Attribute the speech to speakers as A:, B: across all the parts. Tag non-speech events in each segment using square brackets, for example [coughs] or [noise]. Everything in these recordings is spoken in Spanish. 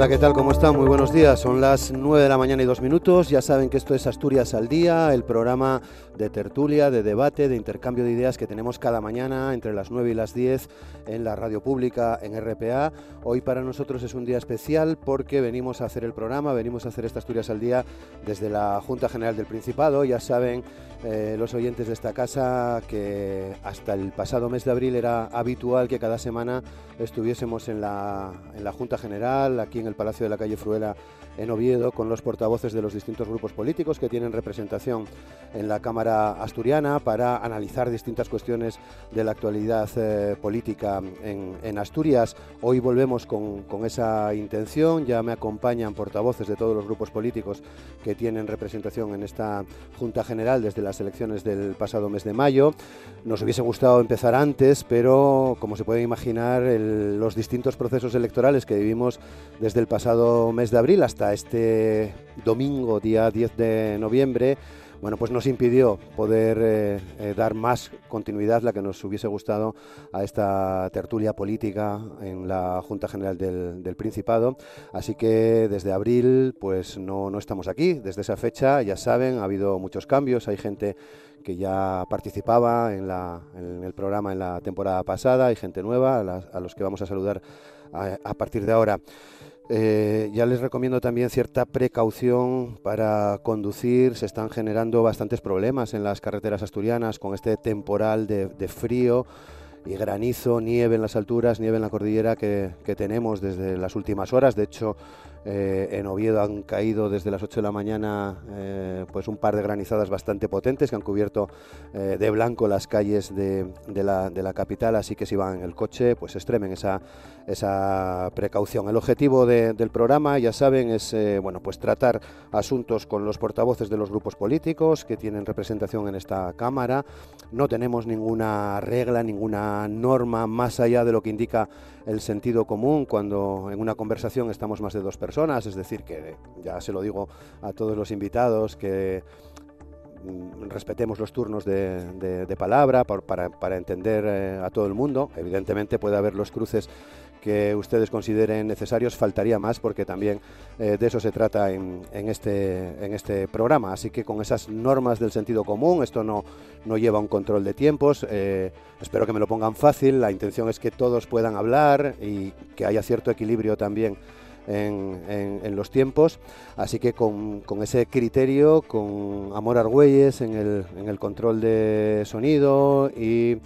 A: Hola, ¿qué tal? ¿Cómo están? Muy buenos días. Son las 9 de la mañana y dos minutos. Ya saben que esto es Asturias al Día, el programa de tertulia, de debate, de intercambio de ideas que tenemos cada mañana entre las 9 y las 10 en la radio pública, en RPA. Hoy para nosotros es un día especial porque venimos a hacer el programa, venimos a hacer esta Asturias al Día desde la Junta General del Principado. Ya saben eh, los oyentes de esta casa que hasta el pasado mes de abril era habitual que cada semana estuviésemos en la, en la Junta General, aquí en el Palacio de la Calle Fruela en Oviedo, con los portavoces de los distintos grupos políticos que tienen representación en la Cámara Asturiana para analizar distintas cuestiones de la actualidad eh, política en, Asturias. Hoy volvemos con, esa intención, ya me acompañan portavoces de todos los grupos políticos que tienen representación en esta Junta General desde las elecciones del pasado mes de mayo. Nos hubiese gustado empezar antes, pero como se puede imaginar, los distintos procesos electorales que vivimos desde el pasado mes de abril hasta este domingo, día 10 de noviembre, bueno, pues nos impidió poder eh, eh, dar más continuidad, la que nos hubiese gustado, a esta tertulia política en la Junta General del, Principado. Así que desde abril, pues no, no estamos aquí. Desde esa fecha, ya saben, ha habido muchos cambios. Hay gente que ya participaba en, la, en el programa en la temporada pasada, hay gente nueva, a, los que vamos a saludar a partir de ahora. Eh, ya les recomiendo también cierta precaución para conducir. Se están generando bastantes problemas en las carreteras asturianas con este temporal de, frío y granizo, nieve en las alturas, nieve en la cordillera que, que tenemos desde las últimas horas. De hecho, eh, en Oviedo han caído desde las 8 de la mañana eh, pues un par de granizadas bastante potentes que han cubierto eh, de blanco las calles de, la, capital, así que si van en el coche, pues extremen esa, esa precaución. El objetivo del programa, ya saben, es bueno, pues tratar asuntos con los portavoces de los grupos políticos que tienen representación en esta Cámara. No tenemos ninguna regla, ninguna norma más allá de lo que indica el sentido común cuando en una conversación estamos más de dos personas, es decir, que ya se lo digo a todos los invitados, que mm, respetemos los turnos de, palabra para, entender eh, a todo el mundo. Evidentemente puede haber los cruces que ustedes consideren necesarios, faltaría más porque también eh, de eso se trata en, este, en este programa. Así que con esas normas del sentido común, esto no, no lleva un control de tiempos, eh, espero que me lo pongan fácil, la intención es que todos puedan hablar y que haya cierto equilibrio también. En, los tiempos. Así que con, ese criterio, con Amor Argüelles en el, en el control de sonido y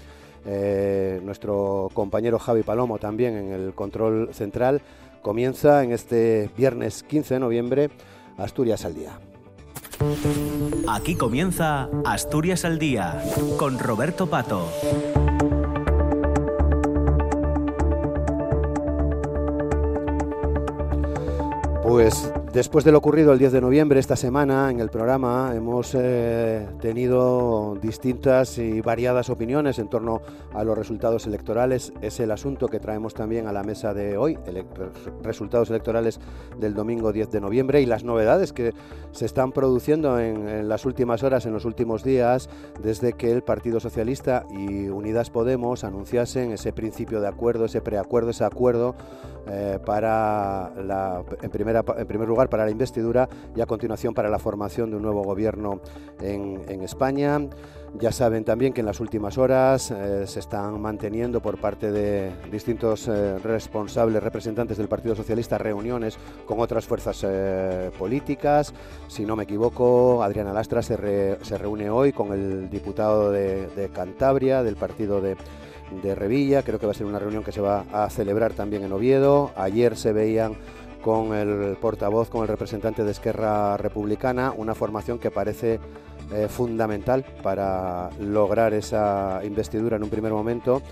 A: eh, nuestro compañero Javi Palomo también en el control central. Comienza en este viernes 15 de noviembre Asturias al Día.
B: Aquí comienza Asturias al Día con Roberto Pato.
A: Pues Después de lo ocurrido el 10 de noviembre, esta semana, en el programa, hemos eh, tenido distintas y variadas opiniones en torno a los resultados electorales. Es el asunto que traemos también a la mesa de hoy, resultados electorales del domingo 10 de noviembre y las novedades que se están produciendo en, en las últimas horas, en los últimos días, desde que el Partido Socialista y Unidas Podemos anunciasen ese principio de acuerdo, ese preacuerdo, ese acuerdo eh, para la, en, primera, en primer lugar para la investidura y a continuación para la formación de un nuevo gobierno en, en España. Ya saben también que en las últimas horas eh, se están manteniendo por parte de distintos eh, responsables, representantes del Partido Socialista, reuniones con otras fuerzas políticas. Si no me equivoco, Adriana Lastra se, se reúne hoy con el diputado de, de Cantabria, del partido de de Revilla. Creo que va a ser una reunión que se va a celebrar también en Oviedo. Ayer se veían con el portavoz, con el representante de Esquerra Republicana, una formación que parece eh, fundamental para lograr esa investidura en un primer momento.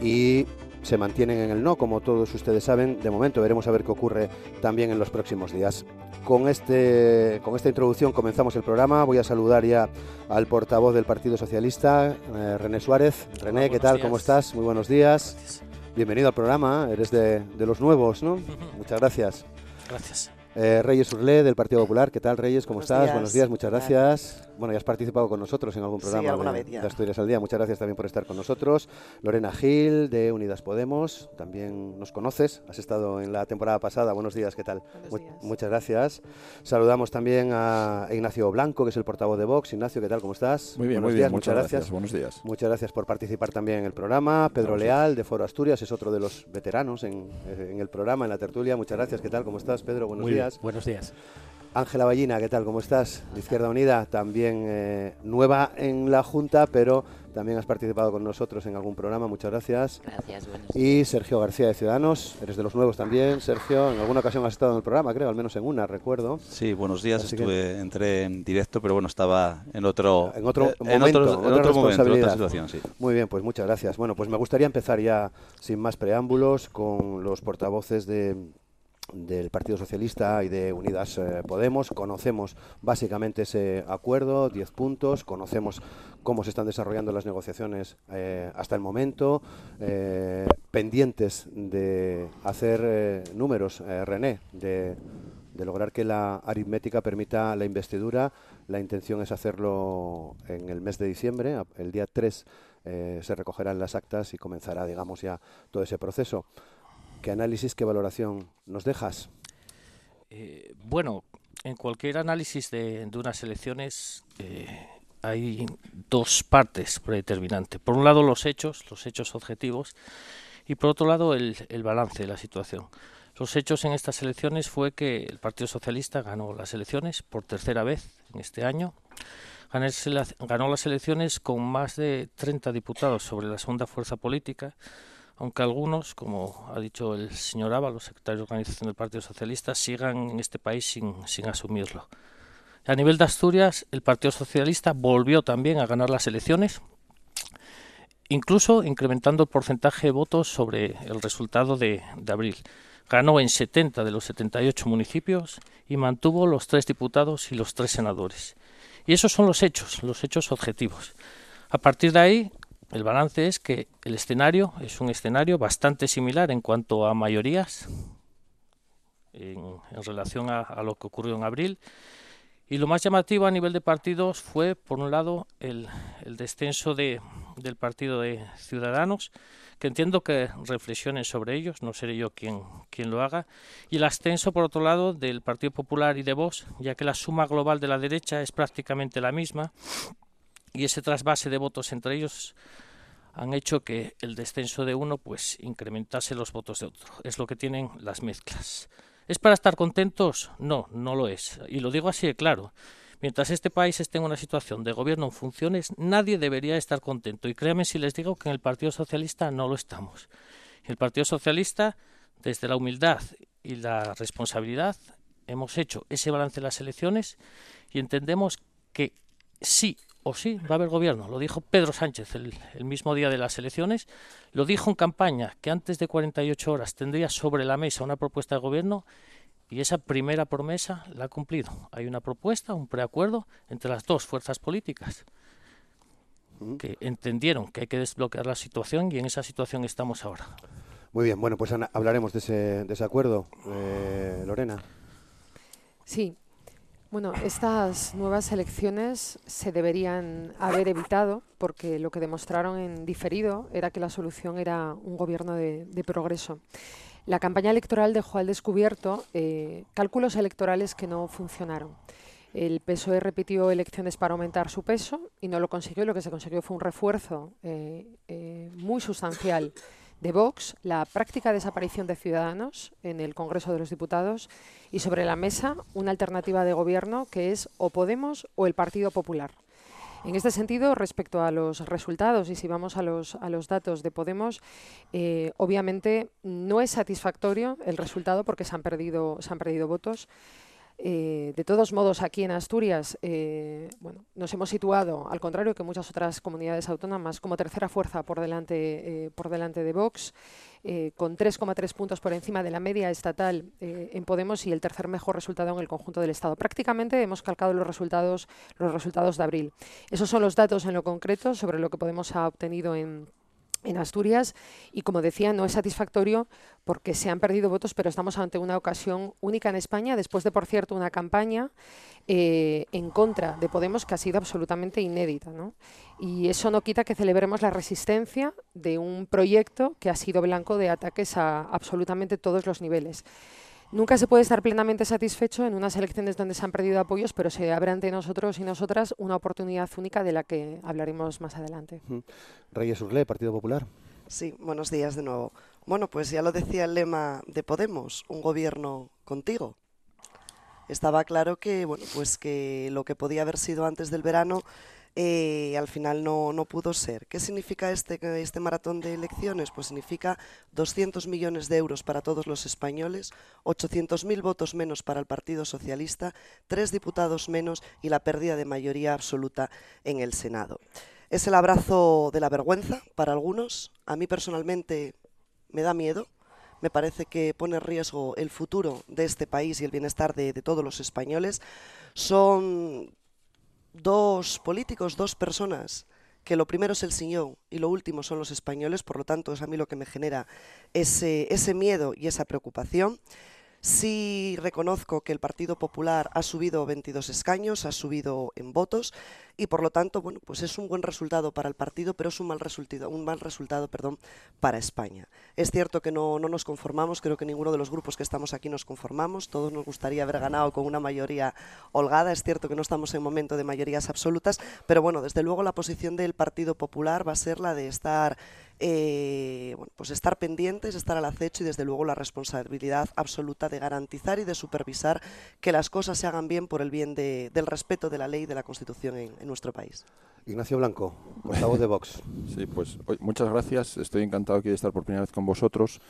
A: y se mantienen en el no, como todos ustedes saben. De momento veremos a ver qué ocurre también en los próximos días. Con, este, con esta introducción comenzamos el programa. Voy a saludar ya al portavoz del Partido Socialista, eh, René Suárez. René, ¿qué tal? ¿Cómo estás? Muy buenos días. Bienvenido al programa. Eres de, de los nuevos, ¿no? Muchas gracias.
C: Gracias.
A: Eh, Reyes Urlé, del Partido Popular. ¿Qué tal, Reyes? ¿Cómo estás? Buenos días, muchas gracias. Bueno, ya has participado con nosotros en algún programa de, de, Asturias al Día. Muchas gracias también por estar con nosotros. Lorena Gil, de Unidas Podemos. También nos conoces. Has estado en la temporada pasada. Buenos días, ¿qué tal?
D: Buenos días.
A: Muchas gracias. Saludamos también a Ignacio Blanco, que es el portavoz de Vox. Ignacio, ¿qué tal? ¿Cómo estás?
E: Muy bien,
A: Buenos
E: muy
A: días,
E: bien.
A: Muchas gracias.
E: gracias. Buenos días.
A: Muchas gracias por participar también en el programa. Pedro
E: Gracias.
A: Leal, de Foro Asturias, es otro de los veteranos en, en, el programa, en la tertulia. Muchas gracias. ¿Qué tal? ¿Cómo estás, Pedro? Buenos
C: Muy
A: días.
C: Bien. Buenos días.
A: Ángela Ballina, ¿qué tal? ¿Cómo estás? De Izquierda Unida, también eh, nueva en la Junta, pero también has participado con nosotros en algún programa. Muchas gracias.
D: Gracias, buenos
A: Y Sergio García de Ciudadanos, eres de los nuevos también, Sergio. En alguna ocasión has estado en el programa, creo, al menos en una, recuerdo.
F: Sí, buenos días.
A: Así
F: Estuve,
A: que-
F: entré en directo, pero bueno, estaba en otro,
A: En otro
F: eh,
A: momento,
F: en otro,
A: otra
F: en otro momento, otra situación, sí.
A: Muy bien, pues muchas gracias. Bueno, pues me gustaría empezar ya, sin más preámbulos, con los portavoces de, del Partido Socialista y de Unidas eh, Podemos. Conocemos básicamente ese acuerdo, 10 puntos, conocemos cómo se están desarrollando las negociaciones eh, hasta el momento, eh, pendientes de hacer números, René, de, de lograr que la aritmética permita la investidura. La intención es hacerlo en el mes de diciembre, el día 3 eh, se recogerán las actas y comenzará, digamos, ya todo ese proceso. ¿Qué análisis, qué valoración nos dejas?
C: Eh, bueno, en cualquier análisis de, unas elecciones eh, hay dos partes predeterminantes. Por un lado, los hechos, los hechos objetivos, y por otro lado, el, el balance de la situación. Los hechos en estas elecciones fue que el Partido Socialista ganó las elecciones por tercera vez en este año. Ganó las elecciones con más de 30 diputados sobre la segunda fuerza política, aunque algunos, como ha dicho el señor Ábalos, secretario de organización del Partido Socialista, sigan en este país sin, sin asumirlo. A nivel de Asturias, el Partido Socialista volvió también a ganar las elecciones, incluso incrementando el porcentaje de votos sobre el resultado de, de abril. Ganó en 70 de los 78 municipios y mantuvo los tres diputados y los tres senadores. Y esos son los hechos, los hechos objetivos. A partir de ahí, el balance es que el escenario es un escenario bastante similar en cuanto a mayorías en, relación a, lo que ocurrió en abril. Y lo más llamativo a nivel de partidos fue, por un lado, el, descenso de, del partido de Ciudadanos, que entiendo que reflexionen sobre ellos, no seré yo quien, quien lo haga, y el ascenso, por otro lado, del Partido Popular y de Vox, ya que la suma global de la derecha es prácticamente la misma, y ese trasvase de votos entre ellos han hecho que el descenso de uno pues incrementase los votos de otro. Es lo que tienen las mezclas. ¿Es para estar contentos? No, no lo es. Y lo digo así de claro. Mientras este país esté en una situación de gobierno en funciones, nadie debería estar contento. Y créanme si les digo que en el Partido Socialista no lo estamos. El Partido Socialista, desde la humildad y la responsabilidad, hemos hecho ese balance de las elecciones y entendemos que sí o sí va a haber gobierno. Lo dijo Pedro Sánchez el, el, mismo día de las elecciones. Lo dijo en campaña que antes de 48 horas tendría sobre la mesa una propuesta de gobierno y esa primera promesa la ha cumplido. Hay una propuesta, un preacuerdo entre las dos fuerzas políticas que entendieron que hay que desbloquear la situación y en esa situación estamos ahora.
A: Muy bien, bueno, pues Ana, hablaremos de ese, de ese acuerdo. Eh, Lorena.
D: Sí, bueno, estas nuevas elecciones se deberían haber evitado porque lo que demostraron en diferido era que la solución era un gobierno de, progreso. La campaña electoral dejó al descubierto eh, cálculos electorales que no funcionaron. El PSOE repitió elecciones para aumentar su peso y no lo consiguió. Lo que se consiguió fue un refuerzo eh, eh, muy sustancial de Vox, la práctica desaparición de Ciudadanos en el Congreso de los Diputados y sobre la mesa una alternativa de gobierno que es o Podemos o el Partido Popular. En este sentido, respecto a los resultados, y si vamos a los, a los datos de Podemos, eh, obviamente no es satisfactorio el resultado porque se han perdido, se han perdido votos. Eh, de todos modos, aquí en Asturias eh, bueno, nos hemos situado, al contrario que muchas otras comunidades autónomas, como tercera fuerza por delante, eh, por delante de Vox, con 3,3 puntos por encima de la media estatal en Podemos y el tercer mejor resultado en el conjunto del Estado. Prácticamente hemos calcado los resultados, los resultados de abril. Esos son los datos en lo concreto sobre lo que Podemos ha obtenido en en Asturias y como decía no es satisfactorio porque se han perdido votos pero estamos ante una ocasión única en España después de por cierto una campaña eh, en contra de Podemos que ha sido absolutamente inédita ¿no? y eso no quita que celebremos la resistencia de un proyecto que ha sido blanco de ataques a absolutamente todos los niveles Nunca se puede estar plenamente satisfecho en unas elecciones donde se han perdido apoyos, pero se abre ante nosotros y nosotras una oportunidad única de la que hablaremos más adelante.
A: Reyes Urlé, Partido Popular.
E: Sí, buenos días de nuevo. Bueno, pues ya lo decía el lema de Podemos, un gobierno contigo. Estaba claro que, bueno, pues que lo que podía haber sido antes del verano eh, al final no, no, pudo ser. ¿Qué significa este, este maratón de elecciones? Pues significa 200 millones de euros para todos los españoles, 800.000 votos menos para el Partido Socialista, tres diputados menos y la pérdida de mayoría absoluta en el Senado. Es el abrazo de la vergüenza para algunos. A mí personalmente me da miedo. Me parece que pone en riesgo el futuro de este país y el bienestar de, de todos los españoles. Son dos políticos, dos personas, que lo primero es el señor y lo último son los españoles, por lo tanto es a mí lo que me genera ese, ese miedo y esa preocupación. Sí reconozco que el Partido Popular ha subido 22 escaños, ha subido en votos y por lo tanto, bueno, pues es un buen resultado para el partido, pero es un mal resultado, un mal resultado, perdón, para España. Es cierto que no, no nos conformamos, creo que ninguno de los grupos que estamos aquí nos conformamos, todos nos gustaría haber ganado con una mayoría holgada, es cierto que no estamos en momento de mayorías absolutas, pero bueno, desde luego la posición del Partido Popular va a ser la de estar eh, bueno, pues estar pendientes, estar al acecho y desde luego la responsabilidad absoluta de garantizar y de supervisar que las cosas se hagan bien por el bien de, del respeto de la ley y de la Constitución en, en nuestro país.
A: Ignacio Blanco, portavoz de Vox. [laughs]
G: Sí, pues muchas gracias. Estoy encantado aquí de estar por primera vez con vosotros.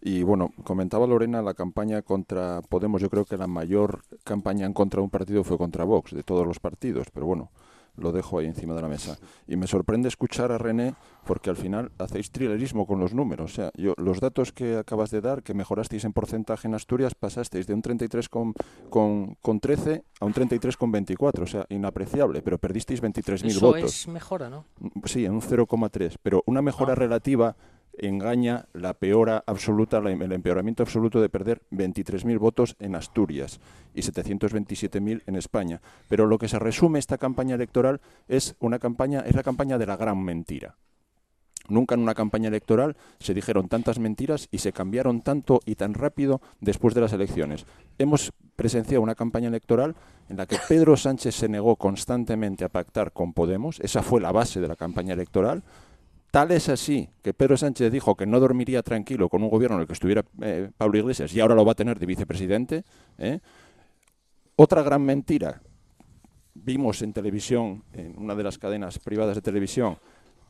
G: Y bueno, comentaba Lorena la campaña contra Podemos. Yo creo que la mayor campaña en contra de un partido fue contra Vox, de todos los partidos. Pero bueno, lo dejo ahí encima de la mesa. Y me sorprende escuchar a René porque al final hacéis trilerismo con los números. O sea, yo, los datos que acabas de dar, que mejorasteis en porcentaje en Asturias, pasasteis de un 33 con, con, con 13 a un 33 con 24. O sea, inapreciable, pero perdisteis 23.000 votos. Eso
C: es mejora, ¿no?
G: Sí, en un 0,3. Pero una mejora ah. relativa engaña la peora absoluta, el empeoramiento absoluto de perder 23.000 votos en Asturias y 727.000 en España. Pero lo que se resume esta campaña electoral es una campaña, es la campaña de la gran mentira. Nunca en una campaña electoral se dijeron tantas mentiras y se cambiaron tanto y tan rápido después de las elecciones. Hemos presenciado una campaña electoral en la que Pedro Sánchez se negó constantemente a pactar con Podemos, esa fue la base de la campaña electoral, Tal es así que Pedro Sánchez dijo que no dormiría tranquilo con un gobierno en el que estuviera eh, Pablo Iglesias y ahora lo va a tener de vicepresidente. ¿eh? Otra gran mentira. Vimos en televisión, en una de las cadenas privadas de televisión,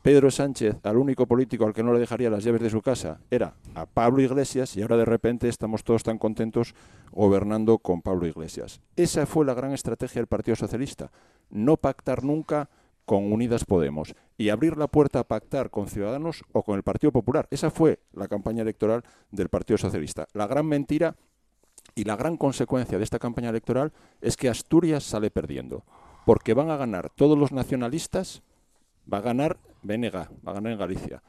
G: Pedro Sánchez, al único político al que no le dejaría las llaves de su casa, era a Pablo Iglesias y ahora de repente estamos todos tan contentos gobernando con Pablo Iglesias. Esa fue la gran estrategia del Partido Socialista. No pactar nunca con Unidas Podemos y abrir la puerta a pactar con Ciudadanos o con el Partido Popular. Esa fue la campaña electoral del Partido Socialista. La gran mentira y la gran consecuencia de esta campaña electoral es que Asturias sale perdiendo, porque van a ganar todos los nacionalistas, va a ganar BNG, va a ganar en Galicia,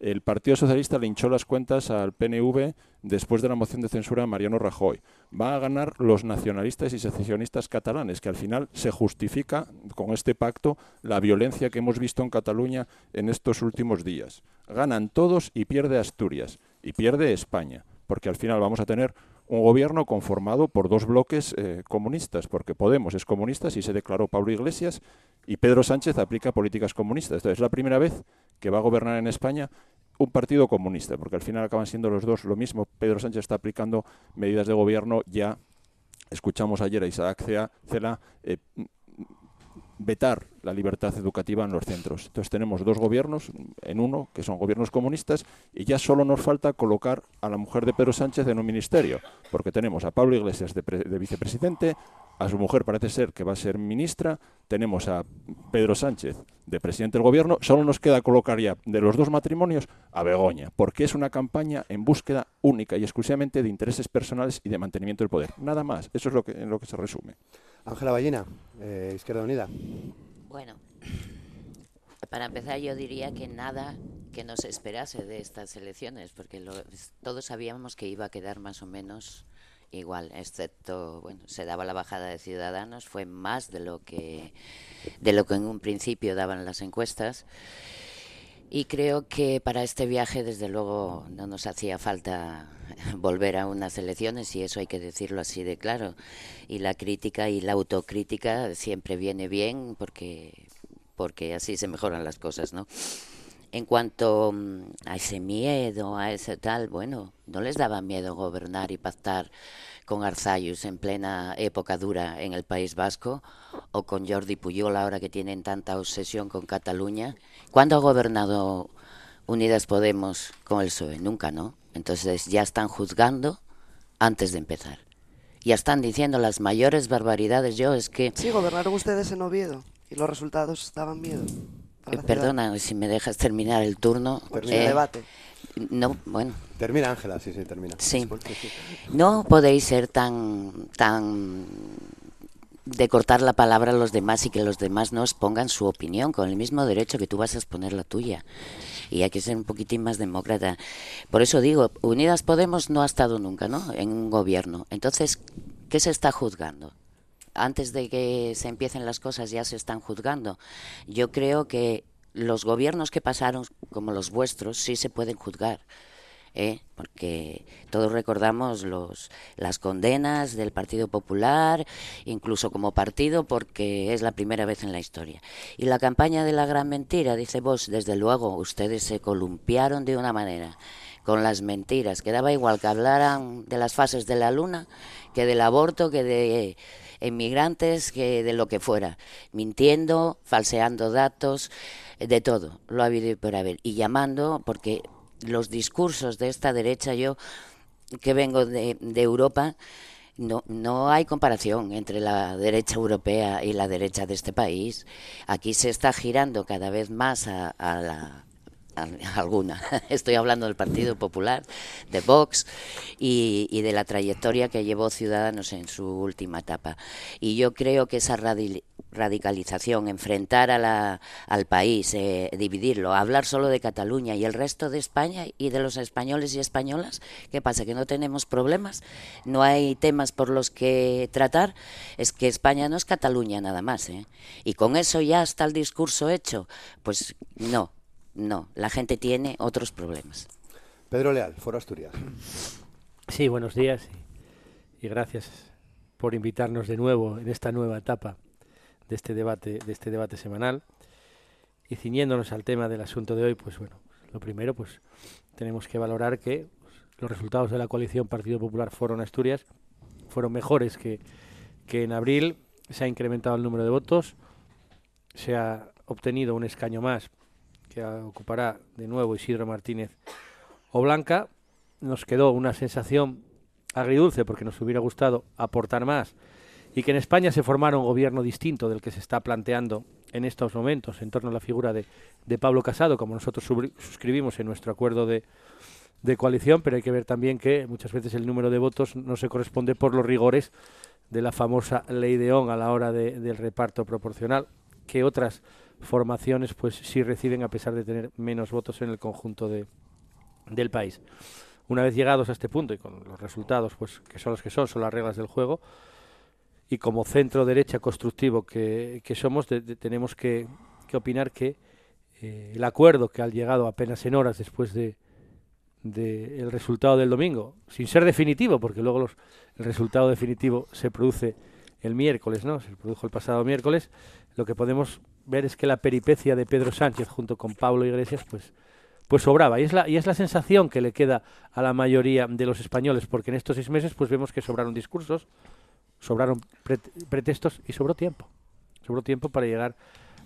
G: el Partido Socialista le hinchó las cuentas al PNV después de la moción de censura de Mariano Rajoy. Va a ganar los nacionalistas y secesionistas catalanes, que al final se justifica con este pacto la violencia que hemos visto en Cataluña en estos últimos días. Ganan todos y pierde Asturias y pierde España, porque al final vamos a tener un gobierno conformado por dos bloques eh, comunistas, porque Podemos es comunista, y se declaró Pablo Iglesias, y Pedro Sánchez aplica políticas comunistas. Entonces, es la primera vez que va a gobernar en España un partido comunista, porque al final acaban siendo los dos lo mismo. Pedro Sánchez está aplicando medidas de gobierno ya. Escuchamos ayer a Isaac Cela eh, vetar la libertad educativa en los centros. Entonces tenemos dos gobiernos en uno, que son gobiernos comunistas, y ya solo nos falta colocar a la mujer de Pedro Sánchez en un ministerio, porque tenemos a Pablo Iglesias de, de vicepresidente, a su mujer parece ser que va a ser ministra, tenemos a Pedro Sánchez de presidente del gobierno, solo nos queda colocar ya de los dos matrimonios a Begoña, porque es una campaña en búsqueda única y exclusivamente de intereses personales y de mantenimiento del poder. Nada más, eso es lo que, en lo que se resume.
A: Ángela Ballina, eh, Izquierda Unida.
H: Bueno, para empezar yo diría que nada que nos esperase de estas elecciones, porque lo, todos sabíamos que iba a quedar más o menos igual, excepto, bueno, se daba la bajada de Ciudadanos, fue más de lo que, de lo que en un principio daban las encuestas. Y creo que para este viaje, desde luego, no nos hacía falta [laughs] volver a unas elecciones, y eso hay que decirlo así de claro. Y la crítica y la autocrítica siempre viene bien porque, porque así se mejoran las cosas, ¿no? En cuanto mm, a ese miedo, a ese tal, bueno, no les daba miedo gobernar y pactar con Arzayus en plena época dura en el País Vasco o con Jordi Puyol ahora que tienen tanta obsesión con Cataluña. ¿Cuándo ha gobernado Unidas Podemos con el PSOE? Nunca, ¿no? Entonces ya están juzgando antes de empezar. Ya están diciendo las mayores barbaridades. Yo es que...
E: Sí, gobernaron ustedes en Oviedo y los resultados daban miedo.
H: Eh, perdona, si me dejas terminar el turno.
E: Termina el debate.
H: No, bueno.
A: Termina, Ángela, sí, sí, termina.
H: Sí. No podéis ser tan, tan de cortar la palabra a los demás y que los demás no pongan su opinión con el mismo derecho que tú vas a exponer la tuya. Y hay que ser un poquitín más demócrata. Por eso digo, Unidas Podemos no ha estado nunca, ¿no? En un gobierno. Entonces, ¿qué se está juzgando? Antes de que se empiecen las cosas ya se están juzgando. Yo creo que los gobiernos que pasaron, como los vuestros, sí se pueden juzgar. ¿eh? porque todos recordamos los, las condenas del Partido Popular, incluso como partido, porque es la primera vez en la historia. Y la campaña de la gran mentira, dice vos, desde luego, ustedes se columpiaron de una manera con las mentiras, que daba igual que hablaran de las fases de la luna, que del aborto, que de emigrantes, que de lo que fuera, mintiendo, falseando datos, de todo, lo ha habido por haber, y llamando, porque los discursos de esta derecha, yo que vengo de, Europa, no, no hay comparación entre la derecha europea y la derecha de este país. Aquí se está girando cada vez más a la [laughs] alguna. Estoy hablando del Partido Popular, de Vox y, de la trayectoria que llevó Ciudadanos en su última etapa. Y yo creo que esa radicalización, enfrentar a la, al país, eh, dividirlo, hablar solo de Cataluña y el resto de España y de los españoles y españolas, ¿qué pasa? ¿Que no tenemos problemas? ¿No hay temas por los que tratar? Es que España no es Cataluña nada más. ¿eh? Y con eso ya está el discurso hecho. Pues no, no, la gente tiene otros problemas.
A: Pedro Leal, Foro Asturias.
I: Sí, buenos días y, gracias por invitarnos de nuevo en esta nueva etapa de este debate, de este debate semanal. Y ciñéndonos al tema del asunto de hoy, pues bueno, lo primero, pues tenemos que valorar que pues, los resultados de la coalición Partido Popular Foro Asturias fueron mejores que, que en abril. Se ha incrementado el número de votos, se ha obtenido un escaño más ocupará de nuevo Isidro Martínez o Blanca. Nos quedó una sensación agridulce porque nos hubiera gustado aportar más y que en España se formara un gobierno distinto del que se está planteando en estos momentos en torno a la figura de, Pablo Casado, como nosotros suscribimos en nuestro acuerdo de, coalición, pero hay que ver también que muchas veces el número de votos no se corresponde por los rigores de la famosa ley de ON a la hora del reparto proporcional, que otras formaciones pues sí reciben a pesar de tener menos votos en el conjunto de, del país. Una vez llegados a este punto y con los resultados pues que son los que son, son las reglas del juego, y como centro derecha constructivo que, somos, tenemos que, opinar que eh, el acuerdo que ha llegado apenas en horas después de, el resultado del domingo, sin ser definitivo, porque luego los, el resultado definitivo se produce el miércoles, ¿no? Se produjo el pasado miércoles. Lo que podemos ver es que la peripecia de Pedro Sánchez junto con Pablo Iglesias, pues, pues sobraba. Y es, la, y es la sensación que le queda a la mayoría de los españoles, porque en estos seis meses pues vemos que sobraron discursos, sobraron pretextos y sobró tiempo. sobró tiempo para llegar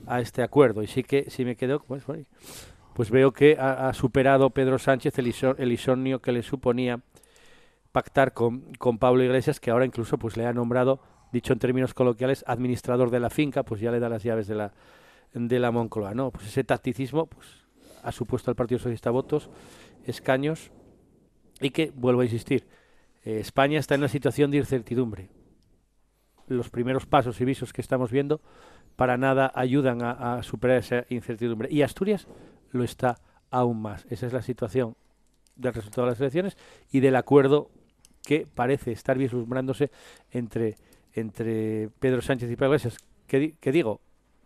I: a este acuerdo. Y sí que, si me quedo, pues, pues veo que ha, superado Pedro Sánchez el, el insomnio que le suponía pactar con, con Pablo Iglesias, que ahora incluso pues le ha nombrado, dicho en términos coloquiales, administrador de la finca, pues ya le da las llaves de la, de la Moncloa. ¿no? Pues ese tacticismo pues, ha supuesto al Partido Socialista votos, escaños, y que, vuelvo a insistir, eh, España está en una situación de incertidumbre. Los primeros pasos y visos que estamos viendo para nada ayudan a, superar esa incertidumbre. Y Asturias lo está aún más. Esa es la situación del resultado de las elecciones y del acuerdo que parece estar vislumbrándose entre, entre Pedro Sánchez y Pedro Iglesias. Que, digo,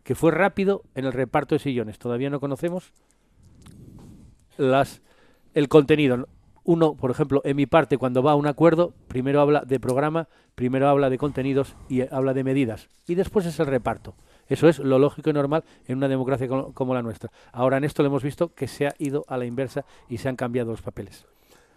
I: que fue rápido en el reparto de sillones. Todavía no conocemos las el contenido. Uno, por ejemplo, en mi parte, cuando va a un acuerdo, primero habla de programa, primero habla de contenidos y habla de medidas. Y después es el reparto. Eso es lo lógico y normal en una democracia como, la nuestra. Ahora en esto lo hemos visto que se ha ido a la inversa y se han cambiado los papeles.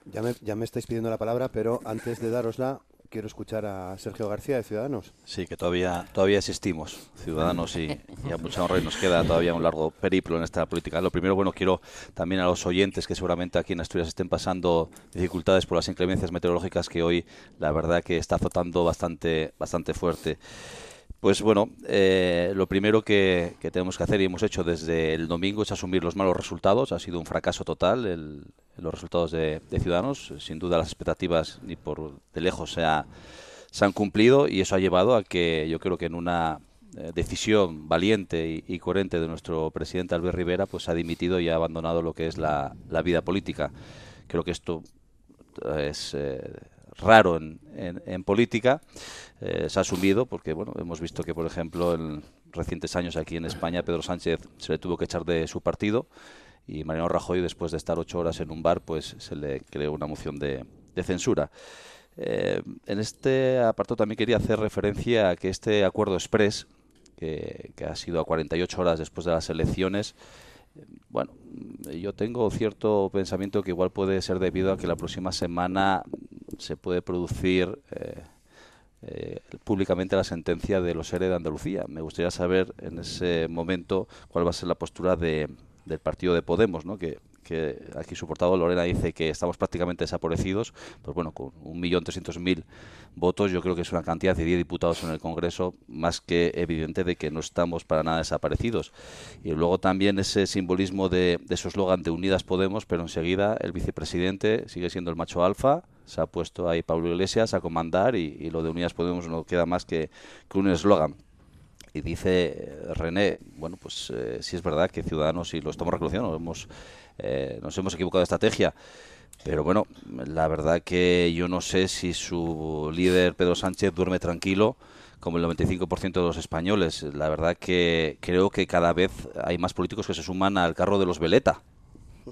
A: Ya me, ya me estáis pidiendo la palabra, pero antes de darosla, quiero escuchar a Sergio García de Ciudadanos.
F: Sí, que todavía todavía existimos, Ciudadanos, y, y a y nos queda todavía un largo periplo en esta política. Lo primero, bueno, quiero también a los oyentes que seguramente aquí en Asturias estén pasando dificultades por las inclemencias meteorológicas que hoy, la verdad, que está azotando bastante, bastante fuerte. Pues bueno, eh, lo primero que, tenemos que hacer y hemos hecho desde el domingo es asumir los malos resultados. Ha sido un fracaso total los resultados de, Ciudadanos. Sin duda las expectativas ni por de lejos se, se han cumplido y eso ha llevado a que yo creo que en una eh, decisión valiente y, coherente de nuestro presidente Albert Rivera, pues ha dimitido y ha abandonado lo que es la, vida política. Creo que esto es eh, raro en, en política eh, se ha asumido, porque bueno, hemos visto que, por ejemplo, en recientes años aquí en España, Pedro Sánchez se le tuvo que echar de su partido y Mariano Rajoy, después de estar ocho horas en un bar, pues se le creó una moción de, censura. Eh, en este apartado también quería hacer referencia a que este acuerdo express, que, que ha sido a 48 horas después de las elecciones, eh, bueno, yo tengo cierto pensamiento que igual puede ser debido a que la próxima semana se puede producir eh, públicamente la sentencia de los seres de Andalucía. Me gustaría saber en ese momento cuál va a ser la postura de, del partido de Podemos, ¿no? que, que aquí su portavoz Lorena dice que estamos prácticamente desaparecidos, pues bueno, con un millón trescientos mil votos yo creo que es una cantidad de 10 diputados en el Congreso más que evidente de que no estamos para nada desaparecidos. Y luego también ese simbolismo de, de su eslogan de Unidas Podemos, pero enseguida el vicepresidente sigue siendo el macho alfa, se ha puesto ahí Pablo Iglesias a comandar y, lo de Unidas Podemos no queda más que, un eslogan. Y dice eh, René, bueno, pues eh, si es verdad que Ciudadanos, y lo estamos reconociendo, hemos, eh, nos hemos equivocado de estrategia, pero bueno, la verdad que yo no sé si su líder Pedro Sánchez duerme tranquilo como el 95% de los españoles. La verdad que creo que cada vez hay más políticos que se suman al carro de los Veleta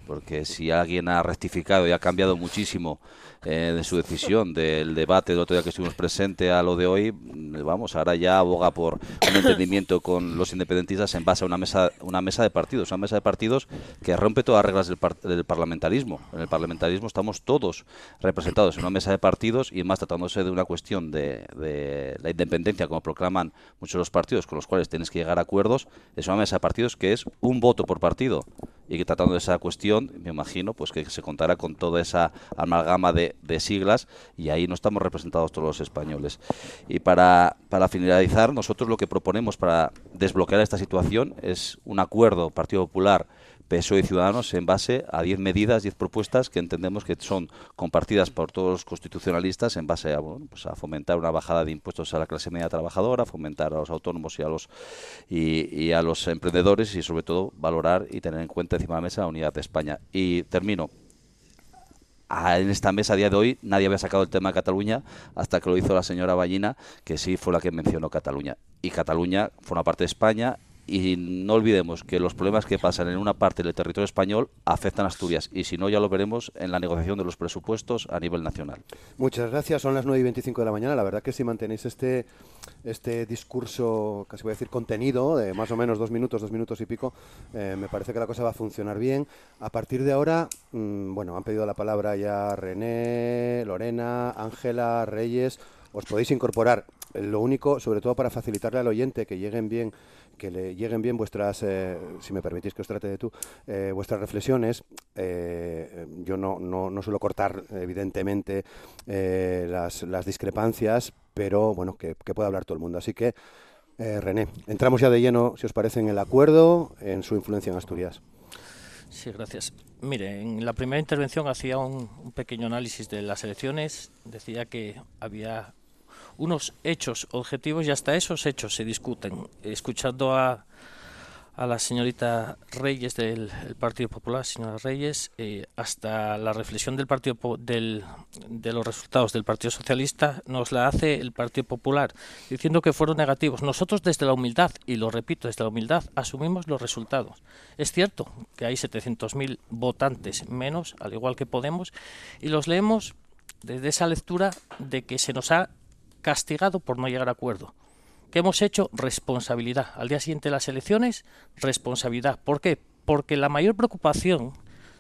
F: porque si alguien ha rectificado y ha cambiado muchísimo eh, de su decisión del debate del otro día que estuvimos presente a lo de hoy, mm, vamos, ahora ya aboga por un entendimiento con los independentistas en base a una mesa, una mesa de partidos, una mesa de partidos que rompe todas las reglas del, parlamentarismo. En el parlamentarismo estamos todos representados en una mesa de partidos y más tratándose de una cuestión de, de la independencia, como proclaman muchos de los partidos con los cuales tienes que llegar a acuerdos, es una mesa de partidos que es un voto por partido y que tratando de esa cuestión, me imagino, pues que se contará con toda esa amalgama de, siglas y ahí no estamos representados todos los españoles. Y para, para finalizar, nosotros lo que proponemos para desbloquear esta situación es un acuerdo Partido Popular PSOE y Ciudadanos en base a 10 medidas, 10 propuestas que entendemos que son compartidas por todos los constitucionalistas en base a, bueno, pues a fomentar una bajada de impuestos a la clase media trabajadora, fomentar a los autónomos y a los y, a los emprendedores y sobre todo valorar y tener en cuenta encima de la mesa la unidad de España. Y termino en esta mesa a día de hoy nadie había sacado el tema de Cataluña hasta que lo hizo la señora Ballina, que sí fue la que mencionó Cataluña. Y Cataluña forma parte de España y no olvidemos que los problemas que pasan en una parte del territorio español afectan a Asturias y si no ya lo veremos en la negociación de los presupuestos a nivel nacional.
A: Muchas gracias, son las 9 y 25 de la mañana. La verdad que si mantenéis este, este discurso, casi voy a decir contenido, de más o menos dos minutos, dos minutos y pico, eh, me parece que la cosa va a funcionar bien. A partir de ahora, mm, bueno, han pedido la palabra ya René, Lorena, Ángela, Reyes os podéis incorporar lo único, sobre todo para facilitarle al oyente que lleguen bien, que le lleguen bien vuestras, eh, si me permitís que os trate de tú, eh, vuestras reflexiones. Eh, yo no, no, no, suelo cortar, evidentemente, las, las, discrepancias, pero bueno, que, que pueda hablar todo el mundo. Así que, René, entramos ya de lleno, si os parece, en el acuerdo, en su influencia en Asturias.
C: Sí, gracias. Mire, en la primera intervención hacía un, un, pequeño análisis de las elecciones. Decía que había unos hechos objetivos y hasta esos hechos se discuten. Escuchando a, a la señorita Reyes del Partido Popular, señora Reyes, eh, hasta la reflexión del Partido del, de los resultados del Partido Socialista nos la hace el Partido Popular, diciendo que fueron negativos. Nosotros desde la humildad, y lo repito, desde la humildad, asumimos los resultados. Es cierto que hay 700.000 votantes menos, al igual que Podemos, y los leemos desde esa lectura de que se nos ha castigado por no llegar a acuerdo. ¿Qué hemos hecho? Responsabilidad. Al día siguiente de las elecciones, responsabilidad. ¿Por qué? Porque la mayor preocupación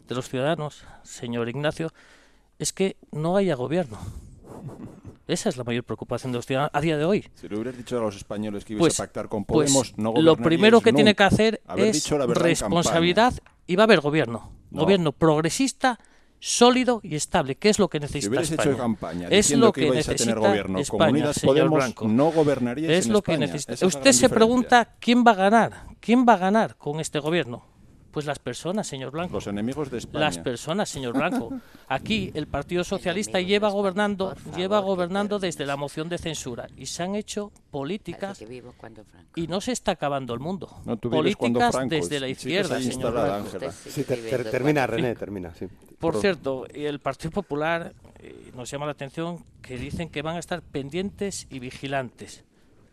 C: de los ciudadanos, señor Ignacio, es que no haya gobierno. Esa es la mayor preocupación de los ciudadanos a día de hoy.
G: Si le hubieras dicho a los españoles que ibas a pues, pactar con pues, Podemos, no
C: Lo primero que tiene que hacer es responsabilidad y va a haber gobierno. Gobierno progresista sólido y estable, ¿Qué es lo que necesita
G: si
C: España.
G: hecho campaña es lo que, que a tener gobierno,
C: España,
G: Podemos no gobernaría
C: Es lo que necesita. Usted se pregunta quién va a ganar, quién va a ganar con este gobierno. Pues las personas, señor Blanco.
G: Los enemigos de España.
C: Las personas, señor Blanco. Aquí [laughs] el Partido Socialista lleva gobernando, lleva gobernando desde la moción de censura y se han hecho políticas y no se está acabando el mundo. políticas desde la izquierda, señor Blanco.
A: termina, René, termina.
C: Por cierto, el Partido Popular eh, nos llama la atención que dicen que van a estar pendientes y vigilantes.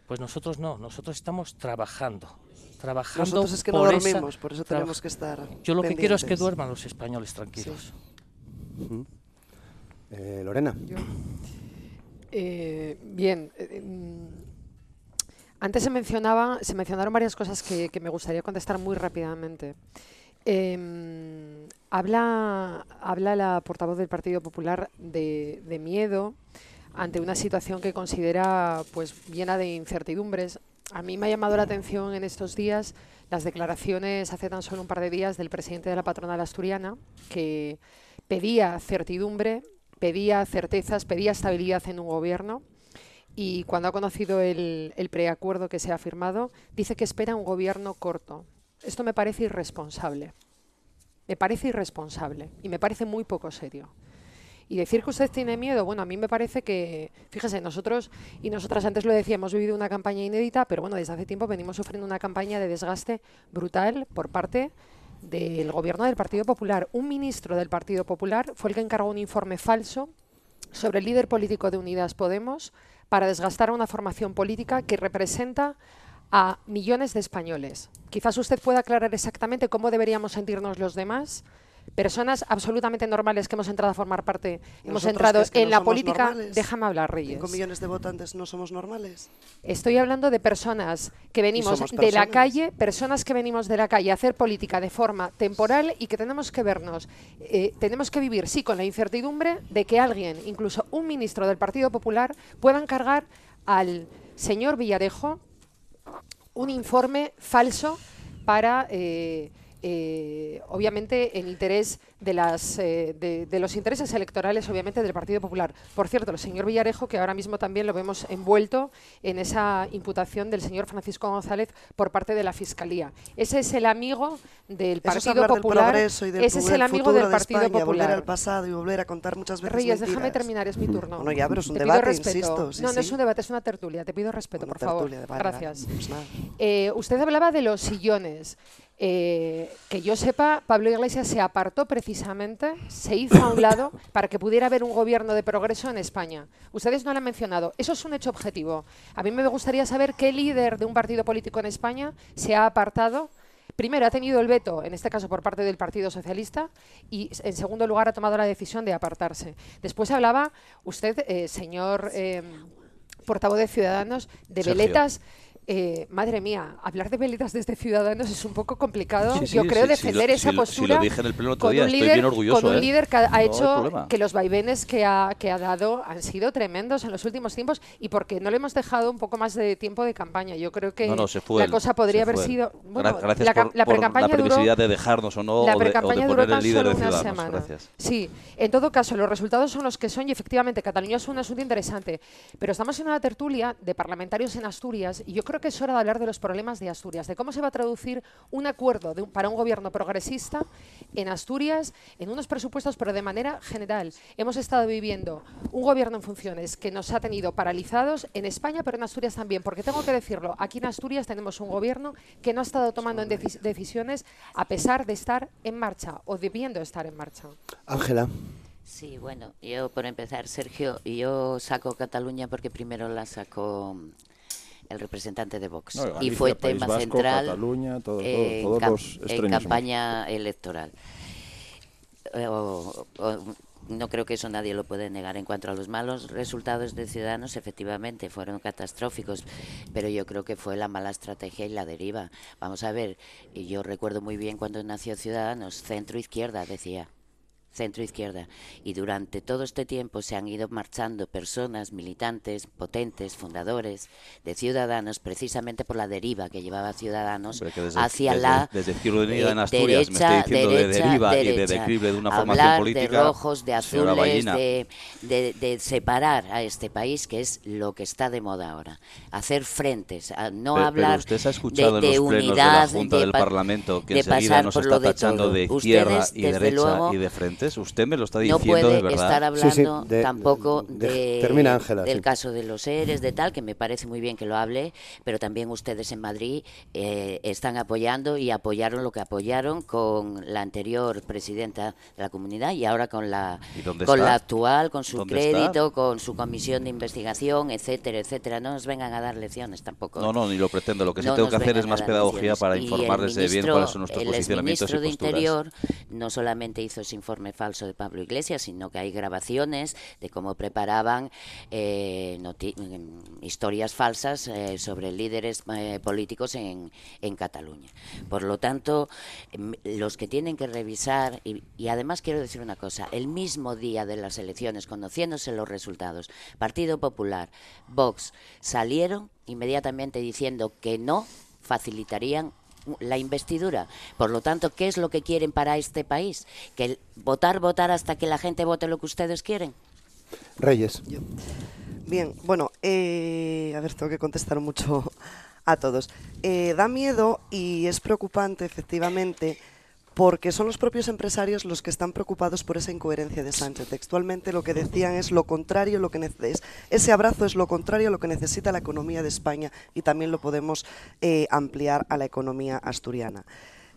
C: Pues nosotros no, nosotros estamos trabajando trabajando
E: Nosotros es que no dormimos, por eso tenemos que estar
C: Yo lo que quiero es que duerman los españoles tranquilos.
A: Eh, Lorena.
D: Eh, bien. Eh, mm, antes se mencionaba, se mencionaron varias cosas que, me gustaría contestar muy rápidamente. Em, habla, habla la portavoz del Partido Popular de, de miedo ante una situación que considera pues llena de incertidumbres a mí me ha llamado la atención en estos días las declaraciones hace tan solo un par de días del presidente de la patronal asturiana, que pedía certidumbre, pedía certezas, pedía estabilidad en un gobierno. Y cuando ha conocido el, el preacuerdo que se ha firmado, dice que espera un gobierno corto. Esto me parece irresponsable. Me parece irresponsable y me parece muy poco serio. Y decir que usted tiene miedo, bueno, a mí me parece que, fíjese, nosotros y nosotras antes lo decíamos, hemos vivido una campaña inédita, pero bueno, desde hace tiempo venimos sufriendo una campaña de desgaste brutal por parte del gobierno del Partido Popular. Un ministro del Partido Popular fue el que encargó un informe falso sobre el líder político de Unidas Podemos para desgastar a una formación política que representa a millones de españoles. Quizás usted pueda aclarar exactamente cómo deberíamos sentirnos los demás personas absolutamente normales que hemos entrado a formar parte, hemos entrado en la política. Déjame hablar, Reyes.
E: ¿Cinco millones de votantes no somos normales?
D: Estoy hablando de personas que venimos de la calle, personas que venimos de la calle a hacer política de forma temporal y que tenemos que vernos, eh, tenemos que vivir, sí, con la incertidumbre de que alguien, incluso un ministro del Partido Popular, pueda encargar al señor Villarejo un informe falso para. Eh, eh, obviamente en interés de, las, eh, de, los intereses electorales, obviamente, del Partido Popular. Por cierto, el señor Villarejo, que ahora mismo también lo vemos envuelto en esa imputación del señor Francisco González por parte de la Fiscalía. Ese es el amigo del Partido Popular.
E: ese es el amigo del Partido Popular. Volver al pasado y volver a contar muchas veces
D: Reyes, déjame terminar, es mi turno.
E: Bueno, ya, pero es un debate, insisto.
D: no, no es un debate, es una tertulia. Te pido respeto, por favor. Gracias. Pues eh, usted hablaba de los sillones. Eh, que yo sepa, Pablo Iglesias se apartó precisamente, se hizo a un lado [coughs] para que pudiera haber un gobierno de progreso en España. Ustedes no lo han mencionado. Eso es un hecho objetivo. A mí me gustaría saber qué líder de un partido político en España se ha apartado. Primero, ha tenido el veto, en este caso por parte del Partido Socialista, y en segundo lugar, ha tomado la decisión de apartarse. Después hablaba usted, eh, señor eh, portavoz de Ciudadanos, de veletas eh, madre mía, hablar de velitas desde Ciudadanos es un poco complicado.
F: Sí, sí,
D: Yo creo
F: sí,
D: defender esa postura
F: lo dije en el pleno otro
D: con
F: día,
D: un
F: estoy
D: líder,
F: bien orgulloso,
D: con un
F: ¿eh?
D: líder que ha
F: No
D: hecho que los vaivenes que ha, que ha dado han sido tremendos en los últimos tiempos y porque no le hemos dejado un poco más de tiempo de campaña. Yo creo que
F: No, no, se fue
D: la
F: él,
D: cosa podría haber
F: él.
D: sido...
F: Gra-
D: Bueno,
F: gracias
D: la,
F: por,
D: la
F: por
D: precampaña
F: la
D: duró-
F: de dejarnos o no,
D: la precampaña duró tan solo
F: de
D: una semana.
F: Gracias.
D: Sí, en todo caso, los resultados son los que son y efectivamente Cataluña es un asunto interesante. Pero estamos en una tertulia de parlamentarios en Asturias y yo creo que es hora de hablar de los problemas de Asturias, de cómo se va a traducir un acuerdo de un- para un gobierno progresista en Asturias, en unos presupuestos, pero de manera general. Hemos estado viviendo un gobierno en funciones que nos ha tenido paralizados en España, pero en Asturias también, porque tengo que decirlo, aquí en Asturias tenemos un gobierno que no ha estado tomando en decis- decisiones a pesar de estar en marcha o debiendo estar en marcha.
A: Ángela.
H: Sí, bueno, yo por empezar, Sergio, yo saco Cataluña porque primero la sacó el representante de Vox
G: No,
H: y fue
G: País
H: tema
G: Vasco,
H: central
G: Cataluña, todo-
H: eh, en
G: todos
H: cam-
G: los
H: en
G: extremismos.
H: campaña electoral. Eh, o- o- no creo que eso nadie lo puede negar. En cuanto a los malos resultados de Ciudadanos, efectivamente fueron catastróficos, pero yo creo que fue la mala estrategia y la deriva. Vamos a ver, y yo recuerdo muy bien cuando nació Ciudadanos, centro-izquierda, decía centro izquierda. Y durante todo este tiempo se han ido marchando personas militantes potentes fundadores de ciudadanos precisamente por la deriva que llevaba ciudadanos
F: desde-
H: hacia
F: desde-
H: la
F: desde
H: eh,
F: en Asturias me está
H: derecha,
F: diciendo de
H: derecha,
F: deriva y de
H: derecha.
F: declive de una formación
H: Hablar
F: política,
H: de rojos de azules de, de- de separar a este país que es lo que está de moda ahora. Hacer frentes a no
F: Pero- pero
H: hablar
F: usted se ha escuchado
H: de,
F: en
H: de
F: los plenos de
H: unidad
F: la Junta
H: de
F: del
H: pa-
F: Parlamento que
H: de
F: enseguida nos está
H: de
F: tachando de izquierda
H: Ustedes,
F: y derecha
H: luego,
F: y de Usted me lo está
H: no
F: diciendo
H: puede
F: de verdad.
H: estar hablando
A: Sí, sí, de-
H: tampoco
A: de-
H: de,
A: termina, Ángela,
H: del
A: sí.
H: caso de los seres, de tal, que me parece muy bien que lo hable, pero también ustedes en Madrid eh, están apoyando y apoyaron lo que apoyaron con la anterior presidenta de la comunidad y ahora con la,
F: ¿Y dónde
H: con
F: está?
H: la actual, con su crédito, con su comisión de investigación, etcétera, etcétera. No nos vengan a dar lecciones tampoco.
F: No, no, ni lo pretendo. Lo que sí
H: No
F: tengo que hacer es más pedagogía
H: lecciones.
F: para
H: el
F: informarles de bien
H: ministro-
F: cuáles son nuestros
H: el
F: posicionamientos y
H: exministro de
F: posturas.
H: Interior no solamente hizo ese informe falso de Pablo Iglesias, sino que hay grabaciones de cómo preparaban eh, mm, historias falsas eh, sobre líderes eh, políticos en, en Cataluña. Por lo tanto, em, los que tienen que revisar, y, y además quiero decir una cosa, el mismo día de las elecciones, conociéndose los resultados, Partido Popular, Vox, salieron inmediatamente diciendo que no facilitarían la investidura. Por lo tanto, ¿qué es lo que quieren para este país? ¿Que el- votar, votar hasta que la gente vote lo que ustedes quieren?
A: Reyes.
E: Bien, bueno, eh, a ver, tengo que contestar mucho [laughs] a todos. Eh, da miedo y es preocupante, efectivamente, porque son los propios empresarios los que están preocupados por esa incoherencia de Sánchez. Textualmente lo que decían es lo contrario, lo que es- ese abrazo es lo contrario a lo que necesita la economía de España y también lo podemos eh, ampliar a la economía asturiana.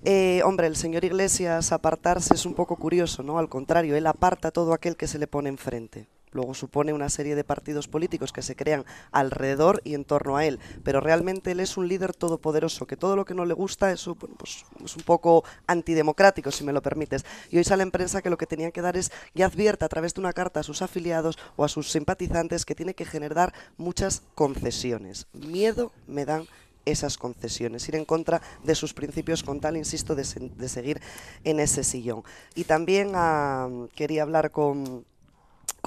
E: Eh, hombre, el señor Iglesias apartarse es un poco curioso, ¿no? Al contrario, él aparta todo aquel que se le pone enfrente. Luego supone una serie de partidos políticos que se crean alrededor y en torno a él. Pero realmente él es un líder todopoderoso, que todo lo que no le gusta es, pues, es un poco antidemocrático, si me lo permites. Y hoy sale en prensa que lo que tenían que dar es, y advierte a través de una carta a sus afiliados o a sus simpatizantes, que tiene que generar muchas concesiones. Miedo me dan esas concesiones, ir en contra de sus principios con tal, insisto, de seguir en ese sillón. Y también ah, quería hablar con,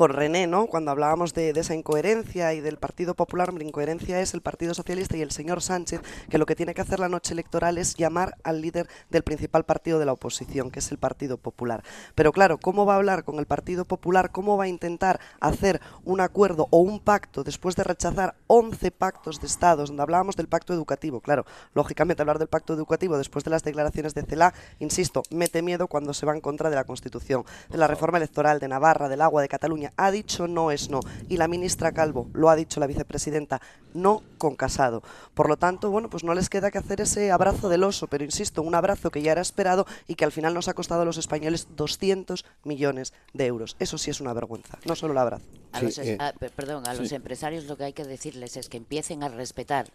E: con René, ¿no? Cuando hablábamos de, de esa incoherencia y del Partido Popular, hombre, incoherencia es el Partido Socialista y el señor Sánchez, que lo que tiene que hacer la noche electoral es llamar al líder del principal partido de la oposición, que es el Partido Popular. Pero claro, ¿cómo va a hablar con el Partido Popular? ¿Cómo va a intentar hacer un acuerdo o un pacto después de rechazar 11 pactos de Estados, donde hablábamos del pacto educativo? Claro, lógicamente hablar del pacto educativo después de las declaraciones de CELA, insisto, mete miedo cuando se va en contra de la Constitución, de la reforma electoral, de Navarra, del agua, de Cataluña. Ha dicho no es no. Y la ministra Calvo, lo ha dicho la vicepresidenta, no con Casado. Por lo tanto, bueno, pues no les queda que hacer ese abrazo del oso, pero insisto, un abrazo que ya era esperado y que al final nos ha costado a los españoles 200 millones de euros. Eso sí es una vergüenza, no solo el abrazo.
H: A
A: Sí,
H: los, es-
A: eh,
H: a- per- perdón, a los empresarios lo que hay que decirles es que empiecen a respetar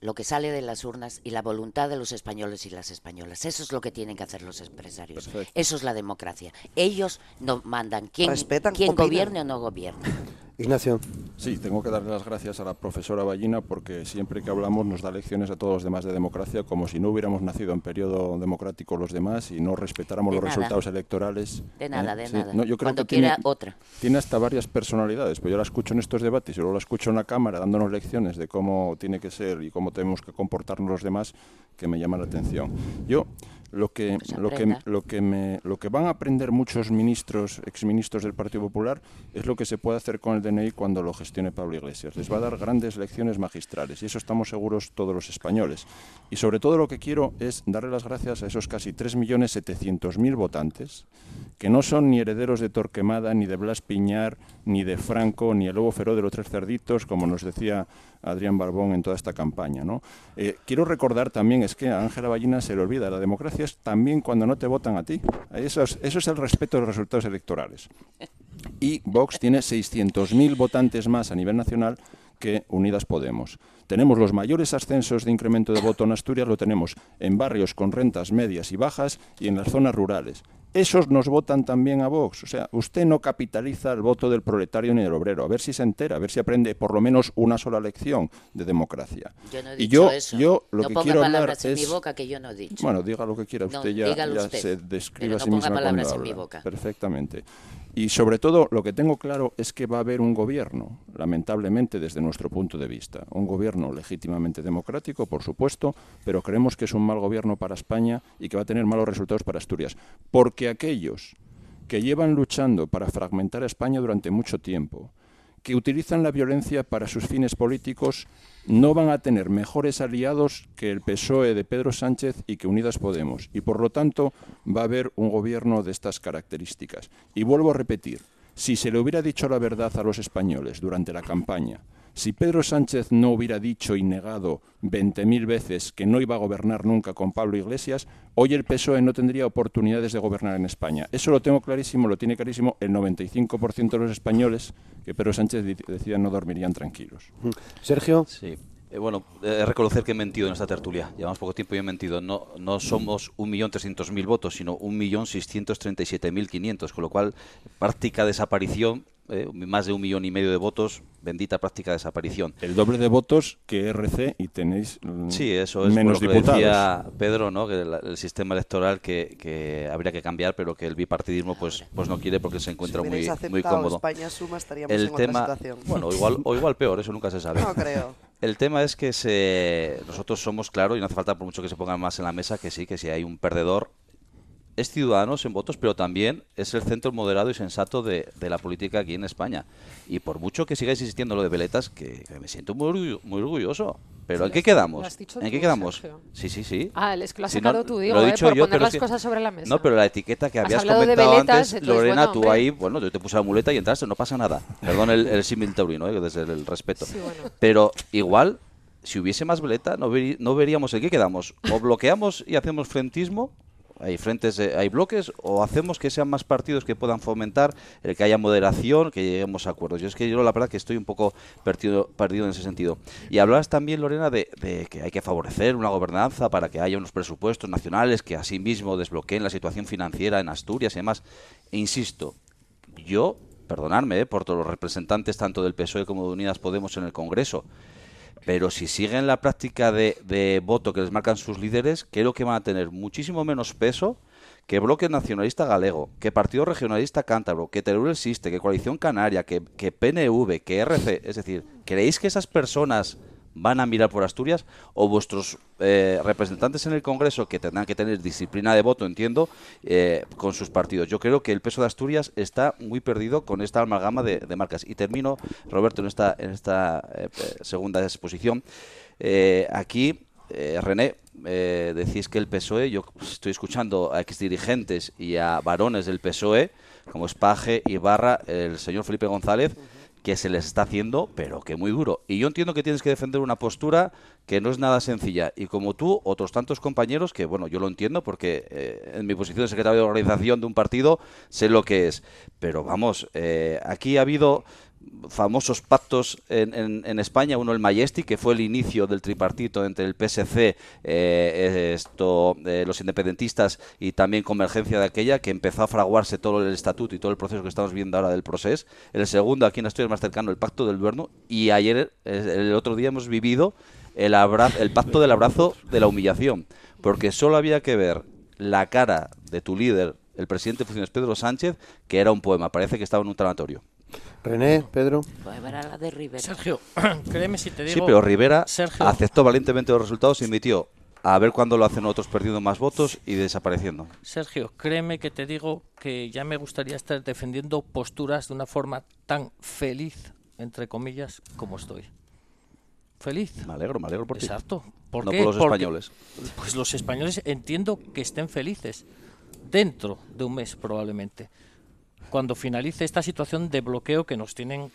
H: lo que sale de las urnas y la voluntad de los españoles y las españolas. Eso es lo que tienen que hacer los empresarios.
G: Perfecto.
H: Eso es la democracia. Ellos no mandan quién,
E: Respetan,
H: quién gobierne o no gobierne.
A: Ignacio.
G: Sí, tengo que darle las gracias a la profesora Ballina porque siempre que hablamos nos da lecciones a todos los demás de democracia como si no hubiéramos nacido en periodo democrático los demás y no respetáramos
H: De
G: los
H: nada.
G: resultados electorales.
H: De nada,
G: ¿eh?
H: de
G: Sí,
H: nada.
G: no, yo creo
H: Cuando
G: que tiene-
H: quiera otra.
G: Tiene hasta varias personalidades, pues yo la escucho en estos debates y luego la escucho en la Cámara dándonos lecciones de cómo tiene que ser y cómo tenemos que comportarnos los demás que me llama la atención. Yo lo que lo que lo que me lo que van a aprender muchos ministros, exministros del Partido Popular es lo que se puede hacer con el DNI cuando lo gestione Pablo Iglesias. Les va a dar grandes lecciones magistrales y eso estamos seguros todos los españoles. Y sobre todo lo que quiero es darle las gracias a esos casi 3.700.000 votantes que no son ni herederos de Torquemada, ni de Blas Piñar, ni de Franco, ni el lobo feroz de los tres cerditos, como nos decía Adrián Barbón en toda esta campaña. ¿no? Eh, quiero recordar también, es que a Ángela Ballina se le olvida, la democracia es también cuando no te votan a ti. Eso es, eso es el respeto a los resultados electorales. Y Vox tiene 600.000 votantes más a nivel nacional que Unidas Podemos. Tenemos los mayores ascensos de incremento de voto en Asturias, lo tenemos en barrios con rentas medias y bajas y en las zonas rurales. Esos nos votan también a Vox. O sea, usted no capitaliza el voto del proletario ni del obrero. A ver si se entera, a ver si aprende por lo menos una sola lección de democracia.
H: Yo no he
G: y
H: dicho
G: yo,
H: eso.
G: yo lo
H: no
G: que
H: ponga
G: quiero hablar
H: mi
G: es...
H: boca que yo no he dicho.
G: Bueno, diga lo que quiera,
H: No,
G: usted ya, ya
H: usted,
G: se describe a sí misma
H: palabras
G: cuando
H: en mi
G: habla.
H: boca.
G: Perfectamente. Y sobre todo, lo que tengo claro es que va a haber un gobierno, lamentablemente desde nuestro punto de vista, un gobierno legítimamente democrático, por supuesto, pero creemos que es un mal gobierno para España y que va a tener malos resultados para Asturias. Porque aquellos que llevan luchando para fragmentar a España durante mucho tiempo, que utilizan la violencia para sus fines políticos, no van a tener mejores aliados que el PSOE de Pedro Sánchez y que Unidas Podemos. Y por lo tanto va a haber un gobierno de estas características. Y vuelvo a repetir, si se le hubiera dicho la verdad a los españoles durante la campaña, si Pedro Sánchez no hubiera dicho y negado 20.000 veces que no iba a gobernar nunca con Pablo Iglesias, hoy el PSOE no tendría oportunidades de gobernar en España. Eso lo tengo clarísimo, lo tiene clarísimo el 95% de los españoles que Pedro Sánchez decía no dormirían tranquilos.
A: Sergio.
F: Sí. Eh, bueno, eh, reconocer que he mentido en esta tertulia. Llevamos poco tiempo y he mentido. No, no somos 1.300.000 votos, sino 1.637.500, con lo cual práctica desaparición, eh, más de un millón y medio de votos, bendita práctica desaparición.
G: El doble de votos que RC y tenéis mm,
F: Sí, eso es
G: menos
F: lo que
G: diputados.
F: decía Pedro, ¿no? Que el, el sistema electoral que, que habría que cambiar, pero que el bipartidismo pues pues no quiere porque se encuentra
E: si
F: muy muy cómodo.
E: España suma estaríamos
F: El
E: en
F: tema,
E: otra situación.
F: bueno, igual o igual peor, eso nunca se sabe.
E: No creo. [laughs]
F: El tema es que se, nosotros somos claros y no hace falta por mucho que se pongan más en la mesa que sí, que si hay un perdedor es Ciudadanos en votos, pero también es el centro moderado y sensato de, de la política aquí en España. Y por mucho que sigáis insistiendo en lo de veletas, que, que me siento muy, orgullo- muy orgulloso. Pero
D: Sí,
F: ¿en
D: lo
F: qué
D: has- lo
F: quedamos?
D: has dicho
F: ¿En qué
D: tú,
F: quedamos?
D: Sergio.
F: Sí, sí, sí.
D: Ah, es que lo has
F: Si no,
D: sacado tú,
F: lo
D: digo,
F: he
D: eh,
F: dicho
D: por
F: yo,
D: poner las
F: es que-
D: cosas sobre la mesa.
F: No, pero la etiqueta que habías comentado
D: veletas,
F: antes, Lorena,
D: bueno,
F: tú ahí, bueno, yo te puse la muleta y entraste, no pasa nada. Perdón el, el símil taurino, eh, desde el respeto.
D: Sí, bueno.
F: Pero igual, si hubiese más veleta, no, veri- no veríamos en qué quedamos. O bloqueamos y hacemos frentismo, hay frentes, eh, hay bloques, o hacemos que sean más partidos que puedan fomentar el que haya moderación, que lleguemos a acuerdos. Yo es que yo la verdad que estoy un poco perdido, perdido en ese sentido. Y hablabas también, Lorena, de, de que hay que favorecer una gobernanza para que haya unos presupuestos nacionales que asimismo desbloqueen la situación financiera en Asturias y demás. E insisto, yo, perdonadme eh, por todos los representantes tanto del PSOE como de Unidas Podemos en el Congreso, pero si siguen la práctica de, de voto que les marcan sus líderes, creo que van a tener muchísimo menos peso que Bloque Nacionalista Galego, que Partido Regionalista Cántabro, que Teruel Existe, que Coalición Canaria, que, que PNV, que RC. Es decir, ¿creéis que esas personas van a mirar por Asturias o vuestros eh, representantes en el Congreso, que tendrán que tener disciplina de voto, entiendo, eh, con sus partidos? Yo creo que el peso de Asturias está muy perdido con esta amalgama de, marcas. Y termino, Roberto, en esta, en esta eh, segunda exposición. Eh, aquí, eh, René, eh, decís que el PSOE, yo estoy escuchando a exdirigentes y a varones del PSOE, como Espaje, Ibarra, el señor Felipe González, que se les está haciendo, pero que muy duro. Y yo entiendo que tienes que defender una postura que no es nada sencilla. Y como tú, otros tantos compañeros, que bueno, yo lo entiendo porque eh, en mi posición de secretario de organización de un partido sé lo que es. Pero vamos, eh, aquí ha habido famosos pactos en, en- España, uno el Majestic, que fue el inicio del tripartito entre el PSC, eh, esto, eh, los independentistas y también Convergencia de aquella, que empezó a fraguarse todo el estatuto y todo el proceso que estamos viendo ahora del proceso. El segundo, aquí en Asturias más cercano, el pacto del Duerno. Y ayer, el otro día, hemos vivido el, abra- el pacto del abrazo de la humillación. Porque solo había que ver la cara de tu líder, el presidente de Pedro Sánchez, que era un poema. Parece que estaba en un tanatorio.
A: René, Pedro.
H: Era la de Rivera.
C: Sergio, [clears throat] créeme si te digo.
F: Sí, pero Rivera
C: Sergio,
F: aceptó valientemente los resultados y admitió a ver cuándo lo hacen otros perdiendo más votos y desapareciendo.
C: Sergio, créeme que te digo que ya me gustaría estar defendiendo posturas de una forma tan feliz, entre comillas, como estoy. Feliz.
F: Me alegro, me alegro por ti.
C: Exacto. ¿Por
F: no
C: qué?
F: por los
C: Porque-
F: españoles.
C: Pues los españoles entiendo que estén felices dentro de un mes probablemente, cuando finalice esta situación de bloqueo que nos tienen,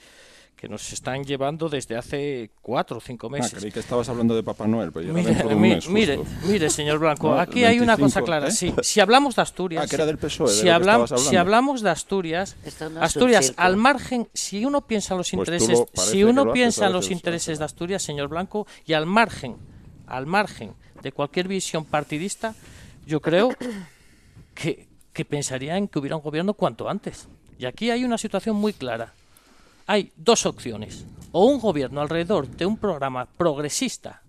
C: que nos están llevando desde hace cuatro o cinco
G: Ah,
C: meses.
G: creí que estabas hablando de Papá Noel, pero
C: Mire,
G: de un
C: mi-
G: mes,
C: mire, mire, señor Blanco,
G: No,
C: aquí hay una cosa
G: 25,
C: clara.
G: ¿eh?
C: Sí, si hablamos de Asturias,
G: Ah, que era del PSOE,
C: si, si hablamos de Asturias,
H: no
C: Asturias, al margen, si uno piensa en los
G: Pues
C: intereses, si uno
G: lo
C: piensa en los intereses de Asturias, señor Blanco, y al margen, al margen de cualquier visión partidista, yo creo que, que pensaría en que hubiera un gobierno cuanto antes. Y aquí hay una situación muy clara. Hay dos opciones. O un gobierno alrededor de un programa progresista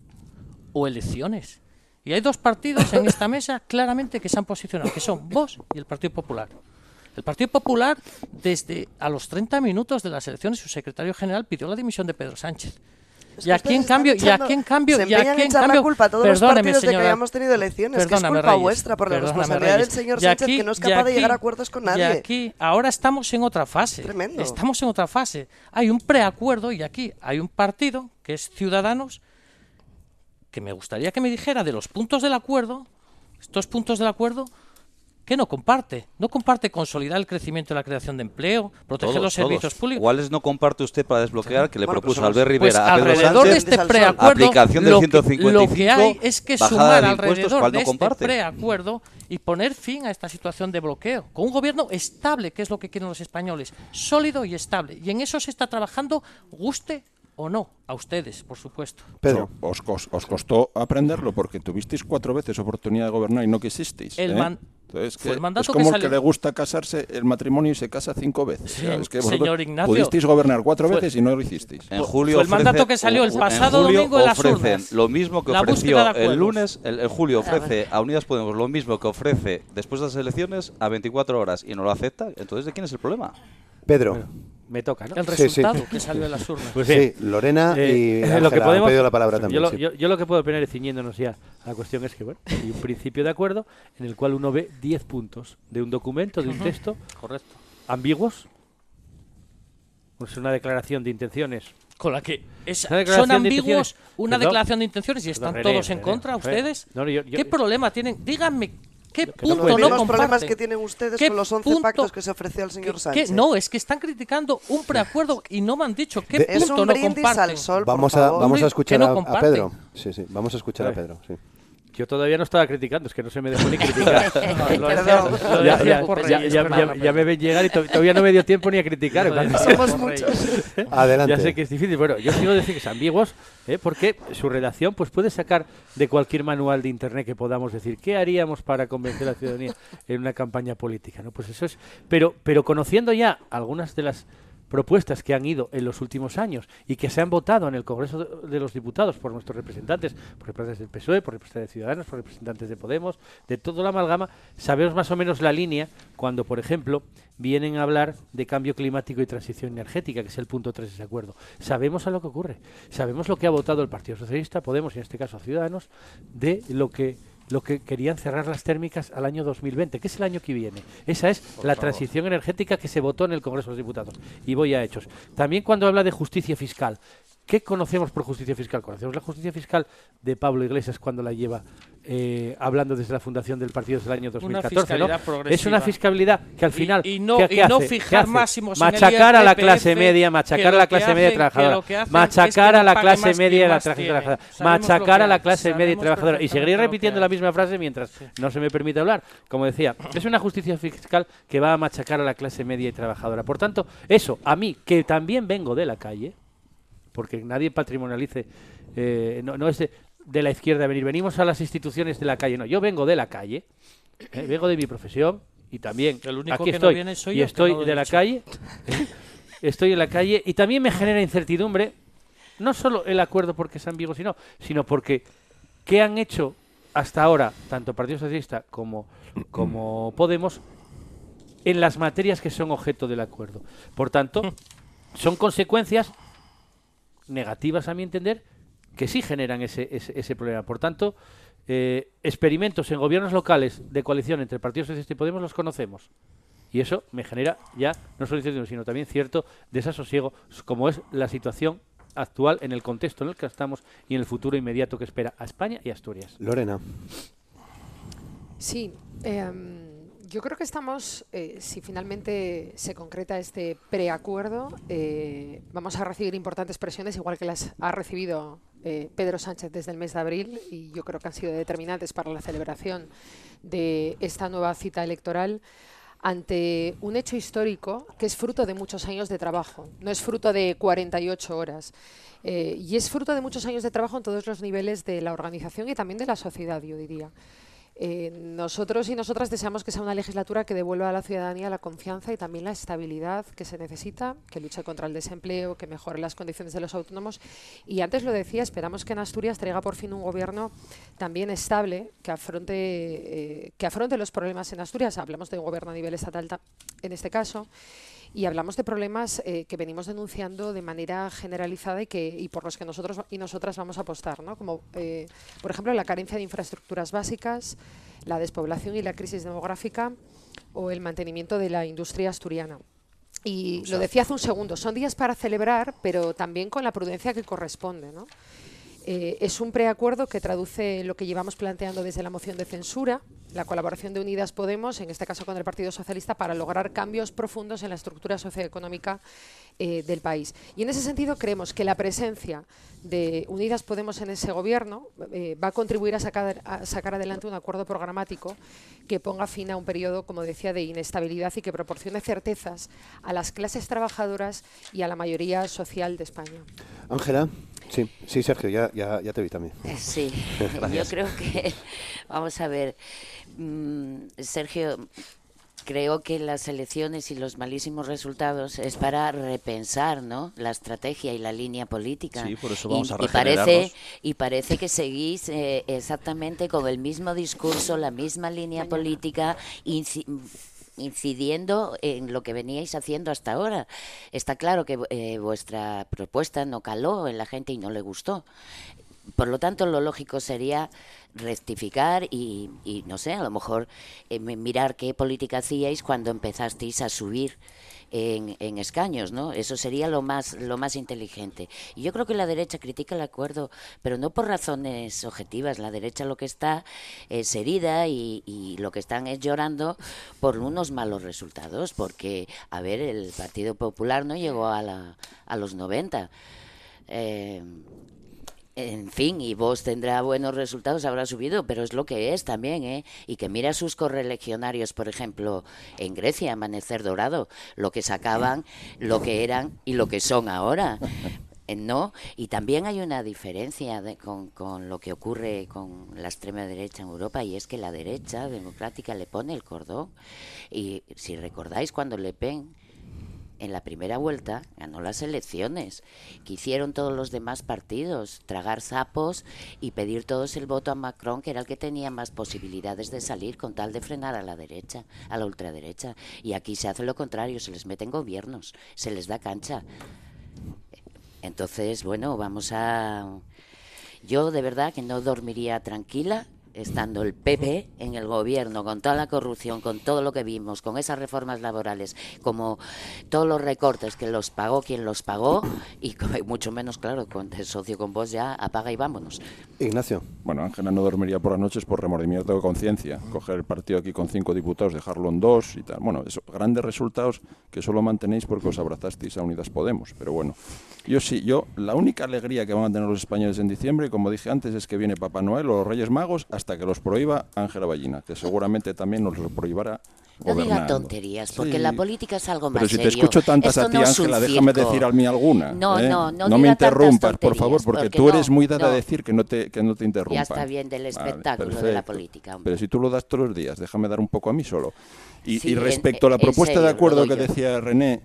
C: o elecciones. Y hay dos partidos en esta mesa claramente que se han posicionado, que son vos y el Partido Popular. El Partido Popular, desde a los 30 minutos de las elecciones, su secretario general pidió la dimisión de Pedro Sánchez.
E: Es
C: Y aquí en cambio, y aquí en cambio,
E: se
C: y aquí
E: en echar la
C: cambio,
E: culpa a todos los partidos de que hayamos tenido elecciones, que es culpa
C: Reyes,
E: vuestra por la responsabilidad del señor Sánchez
C: aquí-
E: que no es capaz de llegar a acuerdos con nadie.
C: Y aquí, ahora estamos en otra fase.
E: Tremendo.
C: Estamos en otra fase. Hay un preacuerdo y aquí hay un partido que es Ciudadanos que me gustaría que me dijera de los puntos del acuerdo, estos puntos del acuerdo, que no comparte. No comparte consolidar el crecimiento y la creación de empleo, proteger
F: Todos,
C: los servicios
F: todos.
C: públicos.
F: ¿Cuáles no comparte usted para desbloquear que le
E: Bueno,
F: propuso
E: pues
F: Albert
C: Pues
F: Rivera a Pedro
C: alrededor de
F: Sánchez?
C: este
E: Al sol.
C: preacuerdo,
F: Aplicación del
C: lo, que,
F: 155,
C: lo que hay es que sumar
F: de
C: alrededor
F: ¿cuál no
C: de este
F: comparte?
C: preacuerdo y poner fin a esta situación de bloqueo, con un gobierno estable, que es lo que quieren los españoles, sólido y estable. Y en eso se está trabajando, guste o no, a ustedes, por supuesto.
A: Pedro.
G: Os, os costó aprenderlo porque tuvisteis cuatro veces oportunidad de gobernar y no quisisteis.
C: El
G: ¿eh?
C: man-
G: Entonces, que
C: el mandato
G: es
C: que
G: como el
C: salió-
G: que le gusta casarse el matrimonio y se casa cinco veces.
C: Sí,
G: O sea, es que
C: señor Ignacio,
G: pudisteis gobernar cuatro
C: fue-
G: veces y no lo hicisteis.
F: En julio
C: fue el mandato
F: ofrecen-
C: que salió el
F: en
C: pasado
F: julio
C: domingo en las
F: ofrecen
C: urnas.
F: lo mismo que
C: La
F: ofreció
C: de
F: el lunes, el, el julio ofrece a Unidas Podemos lo mismo que ofrece después de las elecciones a 24 horas y no lo acepta. Entonces, ¿de quién es el problema?
A: Pedro.
I: Me toca, ¿no?
C: El
A: Sí, sí.
C: resultado que salió de las urnas.
I: Pues
A: Sí. Lorena
I: Eh,
A: y
I: lo que
A: Ángela
I: podemos-
A: han pedido la palabra también.
I: Yo lo,
A: sí.
I: yo- yo lo que puedo opinar, y ciñéndonos ya a la cuestión, es que bueno, hay un principio de acuerdo en el cual uno ve 10 puntos de un documento, de un texto,
C: Correcto.
I: ambiguos. Es una declaración de intenciones.
C: Con la que es- son
I: de
C: ambiguos
I: intenciones.
C: una
I: Perdón.
C: declaración de intenciones y están
I: Perdón, René,
C: todos en
I: René,
C: contra,
I: René.
C: ustedes.
I: No, no, yo- yo-
C: ¿Qué problema tienen? Díganme, ¿qué
I: no
C: punto no,
I: ser.
E: los problemas que tienen ustedes
C: ¿Qué
E: con los 11
C: punto-
E: pactos que se ofreció al señor
C: ¿Qué-
E: Sánchez.
C: qué? No, es que están criticando un preacuerdo y no me han dicho qué
A: De-
E: es
C: punto
E: un
C: no comparten.
E: al sol,
A: Vamos a, vamos a escuchar
C: no
A: a- a. Pedro. Sí, sí, vamos a escuchar a
I: Vale.
A: Pedro. sí.
I: Yo todavía no estaba criticando, es que no se me dejó ni criticar. Ya, me ven llegar y to- todavía no me dio tiempo ni a criticar. Cuando-
E: Somos muchos.
A: Adelante.
I: Ya sé que es difícil. Bueno, yo sigo decir que es ambiguos, ¿eh? porque su redacción pues puede sacar de cualquier manual de internet que podamos decir qué haríamos para convencer a la ciudadanía en una campaña política, ¿no? Pues eso es. Pero, pero conociendo ya algunas de las propuestas que han ido en los últimos años y que se han votado en el Congreso de- los Diputados por nuestros representantes, por representantes del PSOE, por representantes de Ciudadanos, por representantes de Podemos, de toda la amalgama, sabemos más o menos la línea cuando, por ejemplo, vienen a hablar de cambio climático y transición energética, que es el punto 3 de ese acuerdo. Sabemos a lo que ocurre, sabemos lo que ha votado el Partido Socialista, Podemos y en este caso Ciudadanos, de lo que lo que querían cerrar las térmicas al año 2020, que es el año que viene. Esa es la transición energética que se votó en el Congreso de los Diputados. Y voy a hechos. También cuando habla de justicia fiscal, ¿Qué conocemos por justicia fiscal? Conocemos la justicia fiscal de Pablo Iglesias cuando la lleva eh, hablando desde la fundación del partido desde el año 2014. ¿no? Es una fiscalidad que al final.
C: Y, no, fijar máximos
I: Machacar a la clase media, machacar a la clase media trabajadora. Machacar a la clase media la trabajadora. Machacar a la clase media trabajadora. Y seguiré repitiendo la misma frase mientras no se me permite hablar. Como decía, es una justicia fiscal que va a machacar a la clase media y trabajadora. Por tanto, eso, a mí, que también vengo de la calle, porque nadie patrimonialice, eh, no, es de, la izquierda venir, venimos a las instituciones de la calle, no, yo vengo de la calle, eh, vengo de mi profesión y también aquí estoy y estoy de la calle, estoy en la calle y también me genera incertidumbre, no solo el acuerdo porque es ambiguo, sino, sino porque ¿qué han hecho hasta ahora tanto Partido Socialista como, como Podemos en las materias que son objeto del acuerdo? Por tanto, son consecuencias negativas a mi entender que sí generan ese, ese, problema. Por tanto, eh, experimentos en gobiernos locales de coalición entre Partidos Socialista y Podemos los conocemos. Y eso me genera ya no solo incertidumbre, sino también cierto desasosiego, como es la situación actual en el contexto en el que estamos y en el futuro inmediato que espera a España y a Asturias.
A: Lorena.
D: Sí. Em, yo creo que estamos, eh, si finalmente se concreta este preacuerdo, eh, vamos a recibir importantes presiones, igual que las ha recibido eh, Pedro Sánchez desde el mes de abril, y yo creo que han sido determinantes para la celebración de esta nueva cita electoral ante un hecho histórico que es fruto de muchos años de trabajo, no es fruto de 48 horas. y es fruto de muchos años de trabajo en todos los niveles de la organización y también de la sociedad, yo diría. Eh, nosotros y nosotras deseamos que sea una legislatura que devuelva a la ciudadanía la confianza y también la estabilidad que se necesita, que luche contra el desempleo, que mejore las condiciones de los autónomos. Y antes lo decía, esperamos que en Asturias traiga por fin un gobierno también estable, que afronte, eh, que afronte los problemas en Asturias. Hablamos de un gobierno a nivel estatal en este caso y hablamos de problemas eh, que venimos denunciando de manera generalizada y, que, y por los que nosotros y nosotras vamos a apostar, ¿no? como eh, por ejemplo la carencia de infraestructuras básicas, la despoblación y la crisis demográfica o el mantenimiento de la industria asturiana. Y lo decía hace un segundo, son días para celebrar, pero también con la prudencia que corresponde. ¿no? Eh, es un preacuerdo que traduce lo que llevamos planteando desde la moción de censura, la colaboración de Unidas Podemos, en este caso con el Partido Socialista, para lograr cambios profundos en la estructura socioeconómica eh, del país. Y en ese sentido creemos que la presencia de Unidas Podemos en ese gobierno eh, va a contribuir a sacar, a sacar adelante un acuerdo programático que ponga fin a un periodo, como decía, de inestabilidad y que proporcione certezas a las clases trabajadoras y a la mayoría social de España.
A: Ángela. Sí, sí, Sergio, ya, ya, ya te vi también. [laughs]
H: Sí, yo creo que, vamos a ver, mm, Sergio, creo que las elecciones y los malísimos resultados es para repensar ¿no? la estrategia y la línea política.
F: Sí, por eso vamos
H: y,
F: a
H: y parece Y parece que seguís eh, exactamente con el mismo discurso, la misma línea política, incidiendo en lo que veníais haciendo hasta ahora. Está claro que eh, vuestra propuesta no caló en la gente y no le gustó. Por lo tanto, lo lógico sería rectificar y, no sé, a lo mejor eh, mirar qué política hacíais cuando empezasteis a subir en, escaños, ¿no? Eso sería lo más, lo más inteligente. Y yo creo que la derecha critica el acuerdo, pero no por razones objetivas. La derecha lo que está es herida y, lo que están es llorando por unos malos resultados, porque, a ver, el Partido Popular no llegó a, la, a los 90. Eh, en fin, y vos tendrá buenos resultados, habrá subido, pero es lo que es también, ¿eh? Y que mira sus correlegionarios, por ejemplo, en Grecia, Amanecer Dorado, lo que sacaban, lo que eran y lo que son ahora. Eh, ¿No? Y también hay una diferencia con, con, lo que ocurre con la extrema derecha en Europa y es que la derecha democrática le pone el cordón. Y si recordáis cuando Le Pen en la primera vuelta ganó las elecciones, que hicieron todos los demás partidos, tragar sapos y pedir todos el voto a Macron, que era el que tenía más posibilidades de salir con tal de frenar a la derecha, a la ultraderecha. Y aquí se hace lo contrario, se les meten gobiernos, se les da cancha. Entonces, bueno, vamos a... Yo de verdad que no dormiría tranquila estando el PP en el gobierno, con toda la corrupción, con todo lo que vimos, con esas reformas laborales, como todos los recortes que los pagó quien los pagó, y mucho menos, claro, con el socio con vos ya apaga y vámonos.
A: Ignacio.
G: Bueno, Ángela no dormiría por las noches por remordimiento de conciencia. Coger el partido aquí con cinco diputados, dejarlo en dos y tal. Bueno, eso, grandes resultados que solo mantenéis porque os abrazasteis a Unidas Podemos. Pero bueno, yo sí, yo la única alegría que van a tener los españoles en diciembre, como dije antes, es que viene Papá Noel o los Reyes Magos hasta que los prohíba Ángela Ballina, que seguramente también nos lo prohibirá
H: no diga tonterías, porque la política es algo más
G: Pero si
H: te
G: escucho tantas a ti, Ángela, déjame decir a mí alguna.
H: No,
G: ¿eh?
H: no, no,
G: no me interrumpas, por favor, porque, tú eres muy dada a decir que no te, que no te interrumpan.
H: Ya está bien del espectáculo de la política.
G: Pero si tú lo das todos los días, déjame dar un poco a mí solo. Y, respecto a la propuesta de acuerdo que decía René,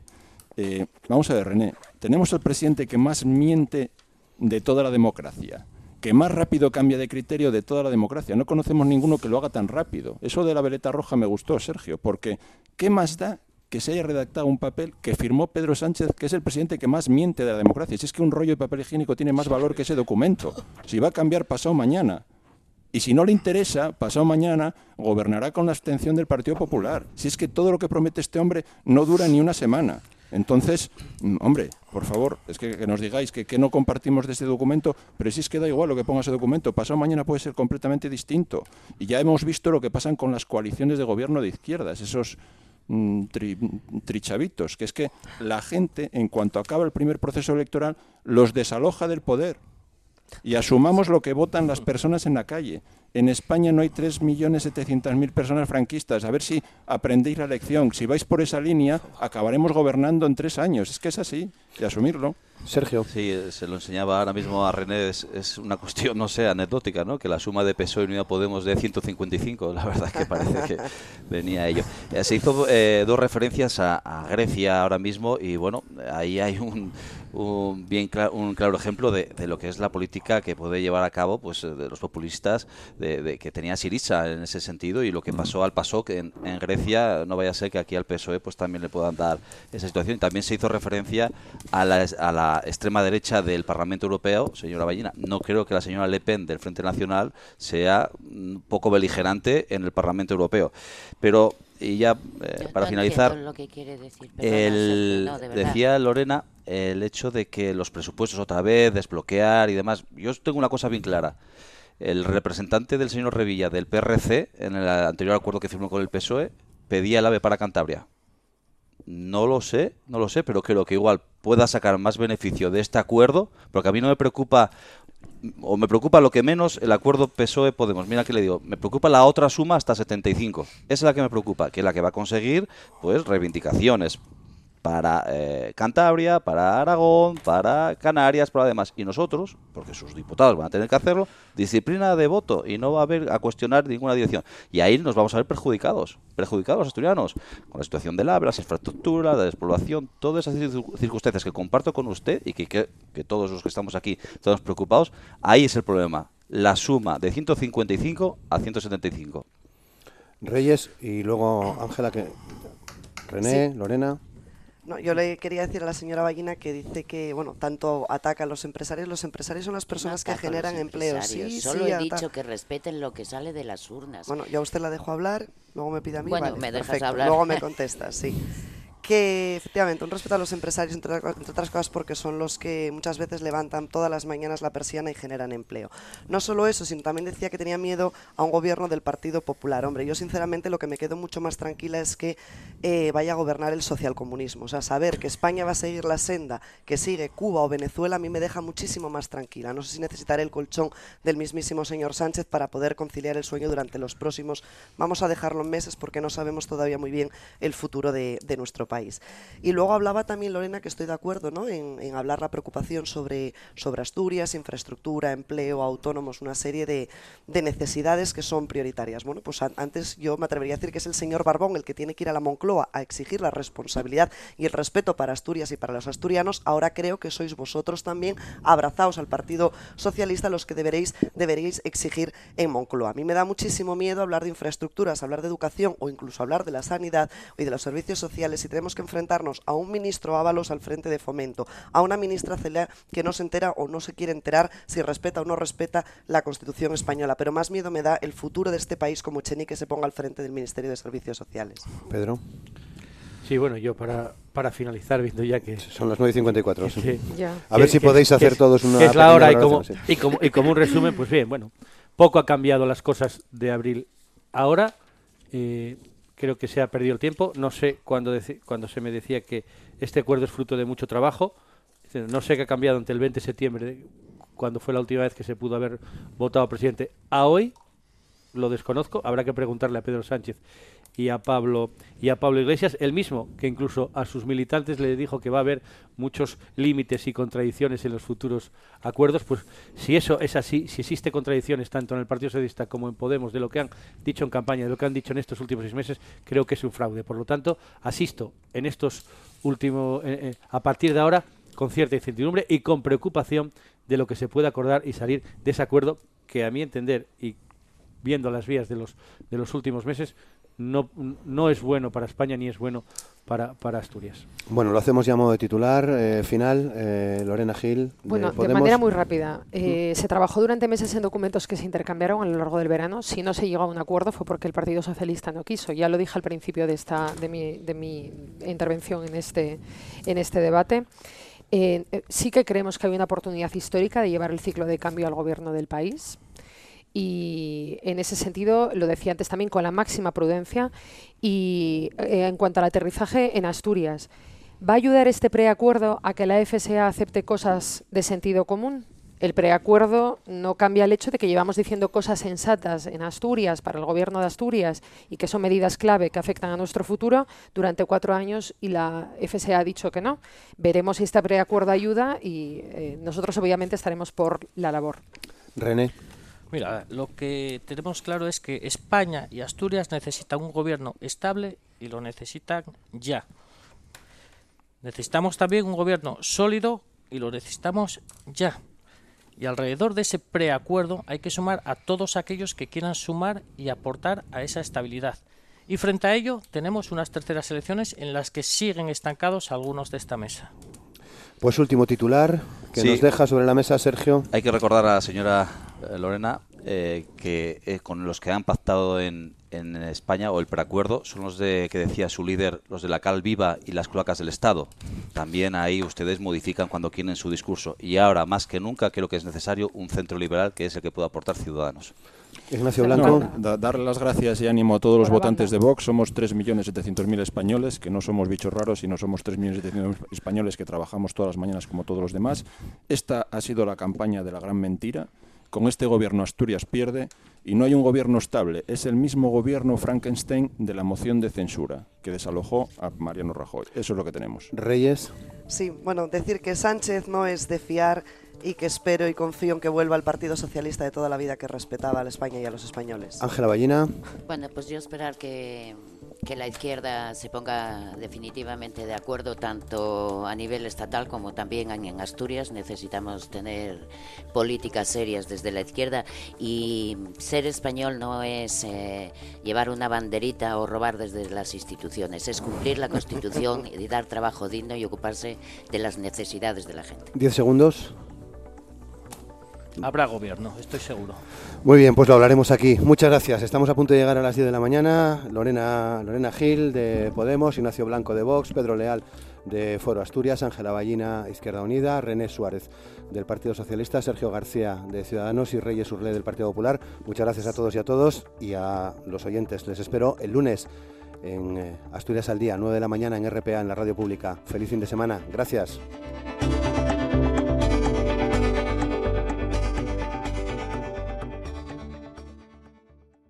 G: eh, vamos a ver, René, tenemos el presidente que más miente de toda la democracia que más rápido cambia de criterio de toda la democracia. No conocemos ninguno que lo haga tan rápido. Eso de la veleta roja me gustó, Sergio, porque ¿qué más da que se haya redactado un papel que firmó Pedro Sánchez, que es el presidente que más miente de la democracia? Si es que un rollo de papel higiénico tiene más valor que ese documento. Si va a cambiar pasado mañana. Y si no le interesa, pasado mañana gobernará con la abstención del Partido Popular. Si es que todo lo que promete este hombre no dura ni una semana. Entonces, mm, hombre, por favor, es que, nos digáis que, no compartimos de este documento, pero si es que da igual lo que ponga ese documento, pasado mañana puede ser completamente distinto. Y ya hemos visto lo que pasan con las coaliciones de gobierno de izquierdas, esos mm, trichavitos, que es que la gente, en cuanto acaba el primer proceso electoral, los desaloja del poder. Y asumamos lo que votan las personas en la calle. En España no hay 3.700.000 personas franquistas. A ver si aprendéis la lección. Si vais por esa línea, acabaremos gobernando en tres años. Es que es así, y asumirlo.
A: Sergio.
F: Sí, se lo enseñaba ahora mismo a René, es, una cuestión, no sé, anecdótica, ¿no? Que la suma de PSOE y Unión Podemos de 155, la verdad que parece que [laughs] venía ello. Eh, se hizo eh, dos referencias a, Grecia ahora mismo y bueno, ahí hay un, un bien un claro ejemplo de, de, lo que es la política que puede llevar a cabo pues de los populistas de, que tenía Sirisa en ese sentido y lo que pasó al pasó que en, Grecia no vaya a ser que aquí al PSOE pues también le puedan dar esa situación y también se hizo referencia a la, a la extrema derecha del Parlamento Europeo señora Ballina. No creo que la señora Le Pen del Frente Nacional sea un poco beligerante en el Parlamento Europeo. Pero y ya eh, para finalizar el, decía Lorena el hecho de que los presupuestos otra vez desbloquear y demás. Yo tengo una cosa bien clara. El representante del señor Revilla del PRC, en el anterior acuerdo que firmó con el PSOE, pedía el AVE para Cantabria. No lo sé, no lo sé, pero creo que igual pueda sacar más beneficio de este acuerdo, porque a mí no me preocupa, o me preocupa lo que menos el acuerdo PSOE-Podemos. Mira que le digo, me preocupa la otra suma hasta 75. Esa es la que me preocupa, que es la que va a conseguir, pues, reivindicaciones para eh, Cantabria, para Aragón, para Canarias, para demás. Y nosotros, porque sus diputados van a tener que hacerlo, disciplina de voto y no va a haber a cuestionar ninguna dirección. Y ahí nos vamos a ver perjudicados, perjudicados los asturianos, con la situación del AVE, las infraestructuras, la despoblación, todas esas circunstancias que comparto con usted y que, que, que todos los que estamos aquí estamos preocupados, ahí es el problema. La suma de 155 a 175.
A: Reyes y luego Ángela, que René, Lorena.
E: No, yo le quería decir a la señora Ballina que dice que, bueno, tanto ataca a los empresarios. Los empresarios son las personas que generan empleo. Sí,
H: Solo he dicho que respeten lo que sale de las urnas.
E: Bueno, yo a usted la dejo hablar, luego me pide a mí.
H: Bueno, me dejas hablar.
E: Luego me [laughs] contestas, sí. Que efectivamente un respeto a los empresarios, entre, otras cosas porque son los que muchas veces levantan todas las mañanas la persiana y generan empleo. No solo eso, sino también decía que tenía miedo a un gobierno del Partido Popular. Hombre, yo sinceramente lo que me quedo mucho más tranquila es que eh, vaya a gobernar el socialcomunismo. O sea, saber que España va a seguir la senda que sigue Cuba o Venezuela a mí me deja muchísimo más tranquila. No sé si necesitaré el colchón del mismísimo señor Sánchez para poder conciliar el sueño durante los próximos, vamos a dejarlo en meses porque no sabemos todavía muy bien el futuro de nuestro país. Y luego hablaba también Lorena, que estoy de acuerdo ¿no? en, hablar la preocupación sobre, sobre Asturias, infraestructura, empleo, autónomos, una serie de, necesidades que son prioritarias. Bueno, pues antes yo me atrevería a decir que es el señor Barbón el que tiene que ir a la Moncloa a exigir la responsabilidad y el respeto para Asturias y para los asturianos. Ahora creo que sois vosotros también, abrazados al Partido Socialista, los que deberéis, deberéis exigir en Moncloa. A mí me da muchísimo miedo hablar de infraestructuras, hablar de educación o incluso hablar de la sanidad y de los servicios sociales y tener tenemos que enfrentarnos a un ministro Ábalos al frente de fomento, a una ministra Celea que no se entera o no se quiere enterar si respeta o no respeta la Constitución española. Pero más miedo me da el futuro de este país como Chenique se ponga al frente del Ministerio de Servicios Sociales.
A: Pedro.
I: Sí, bueno, yo para, para finalizar, viendo ya que...
A: Son las 9.54.
I: que-
A: sí.
D: Ya.
A: A ver
I: que-
A: si
I: que-
A: podéis
I: que
A: hacer todos una
I: que es la hora y como,
A: sí.
I: y, como, y como un resumen, pues bien, bueno, poco ha cambiado las cosas de abril ahora. eh, creo que se ha perdido el tiempo. No sé cuando, cuando se me decía que este acuerdo es fruto de mucho trabajo. No sé qué ha cambiado entre el 20 de septiembre, cuando fue la última vez que se pudo haber votado presidente, a hoy. Lo desconozco. Habrá que preguntarle a Pedro Sánchez y a Pablo y a Pablo Iglesias, el mismo que incluso a sus militantes le dijo que va a haber muchos límites y contradicciones en los futuros acuerdos, pues si eso es así, si existe contradicciones tanto en el Partido Socialista como en Podemos de lo que han dicho en campaña, de lo que han dicho en estos últimos seis meses, creo que es un fraude. Por lo tanto, asisto en estos últimos, eh, eh, a partir de ahora, con cierta incertidumbre y con preocupación de lo que se puede acordar y salir de ese acuerdo que a mi entender y viendo las vías de los de los últimos meses no, no es bueno para España ni es bueno para, para Asturias.
A: Bueno, lo hacemos ya a modo de titular. eh, final, eh, Lorena Gil.
D: Bueno, de, manera muy rápida. Eh, Se trabajó durante meses en documentos que se intercambiaron a lo largo del verano. Si no se llegó a un acuerdo fue porque el Partido Socialista no quiso. Ya lo dije al principio de, esta, de, mi, de mi intervención en este, en este debate. Eh, eh, sí que creemos que hay una oportunidad histórica de llevar el ciclo de cambio al gobierno del país. Y en ese sentido, lo decía antes también, con la máxima prudencia. Y eh, en cuanto al aterrizaje en Asturias, ¿va a ayudar este preacuerdo a que la FSA acepte cosas de sentido común? El preacuerdo no cambia el hecho de que llevamos diciendo cosas sensatas en Asturias, para el gobierno de Asturias, y que son medidas clave que afectan a nuestro futuro durante cuatro años y la FSA ha dicho que no. Veremos si este preacuerdo ayuda y eh, nosotros obviamente estaremos por la labor.
A: René.
C: Mira, lo que tenemos claro es que España y Asturias necesitan un gobierno estable y lo necesitan ya. Necesitamos también un gobierno sólido y lo necesitamos ya. Y alrededor de ese preacuerdo hay que sumar a todos aquellos que quieran sumar y aportar a esa estabilidad. Y frente a ello tenemos unas terceras elecciones en las que siguen estancados algunos de esta mesa.
A: Pues último titular que
F: Sí.
A: nos deja sobre la mesa Sergio.
F: Hay que recordar a la señora Lorena eh, que eh, con los que han pactado en, en España o el preacuerdo son los de que decía su líder, los de la Cal Viva y las cloacas del Estado. También ahí ustedes modifican cuando quieren su discurso. Y ahora, más que nunca, creo que es necesario un centro liberal que es el que pueda aportar Ciudadanos.
A: Ignacio
D: No,
A: Blanco.
G: No, da- darle las gracias y ánimo a todos los votantes de Vox. Somos 3.700.000 españoles, que no somos bichos raros, sino somos 3.700.000 españoles que trabajamos todas las mañanas como todos los demás. Esta ha sido la campaña de la gran mentira. Con este gobierno Asturias pierde y no hay un gobierno estable. Es el mismo gobierno Frankenstein de la moción de censura que desalojó a Mariano Rajoy. Eso es lo que tenemos.
A: Reyes.
E: Sí, bueno, decir que Sánchez no es de fiar y que espero y confío en que vuelva al Partido Socialista de toda la vida que respetaba a la España y a los españoles.
A: Ángela Ballina.
H: Bueno, pues yo esperar que, que la izquierda se ponga definitivamente de acuerdo tanto a nivel estatal como también en, Asturias. Necesitamos tener políticas serias desde la izquierda y ser español no es eh, llevar una banderita o robar desde las instituciones, es cumplir la Constitución y dar trabajo digno y ocuparse de las necesidades de la gente.
A: Diez segundos.
C: Habrá gobierno, estoy seguro.
A: Muy bien, pues lo hablaremos aquí. Muchas gracias. Estamos a punto de llegar a las 10 de la mañana. Lorena, Lorena Gil de Podemos, Ignacio Blanco de Vox, Pedro Leal de Foro Asturias, Ángela Ballina, Izquierda Unida, René Suárez del Partido Socialista, Sergio García de Ciudadanos y Reyes Urlé del Partido Popular. Muchas gracias a todos y a todos y a los oyentes. Les espero el lunes en eh, Asturias al Día, 9 de la mañana en RPA, en la radio pública. Feliz fin de semana. Gracias.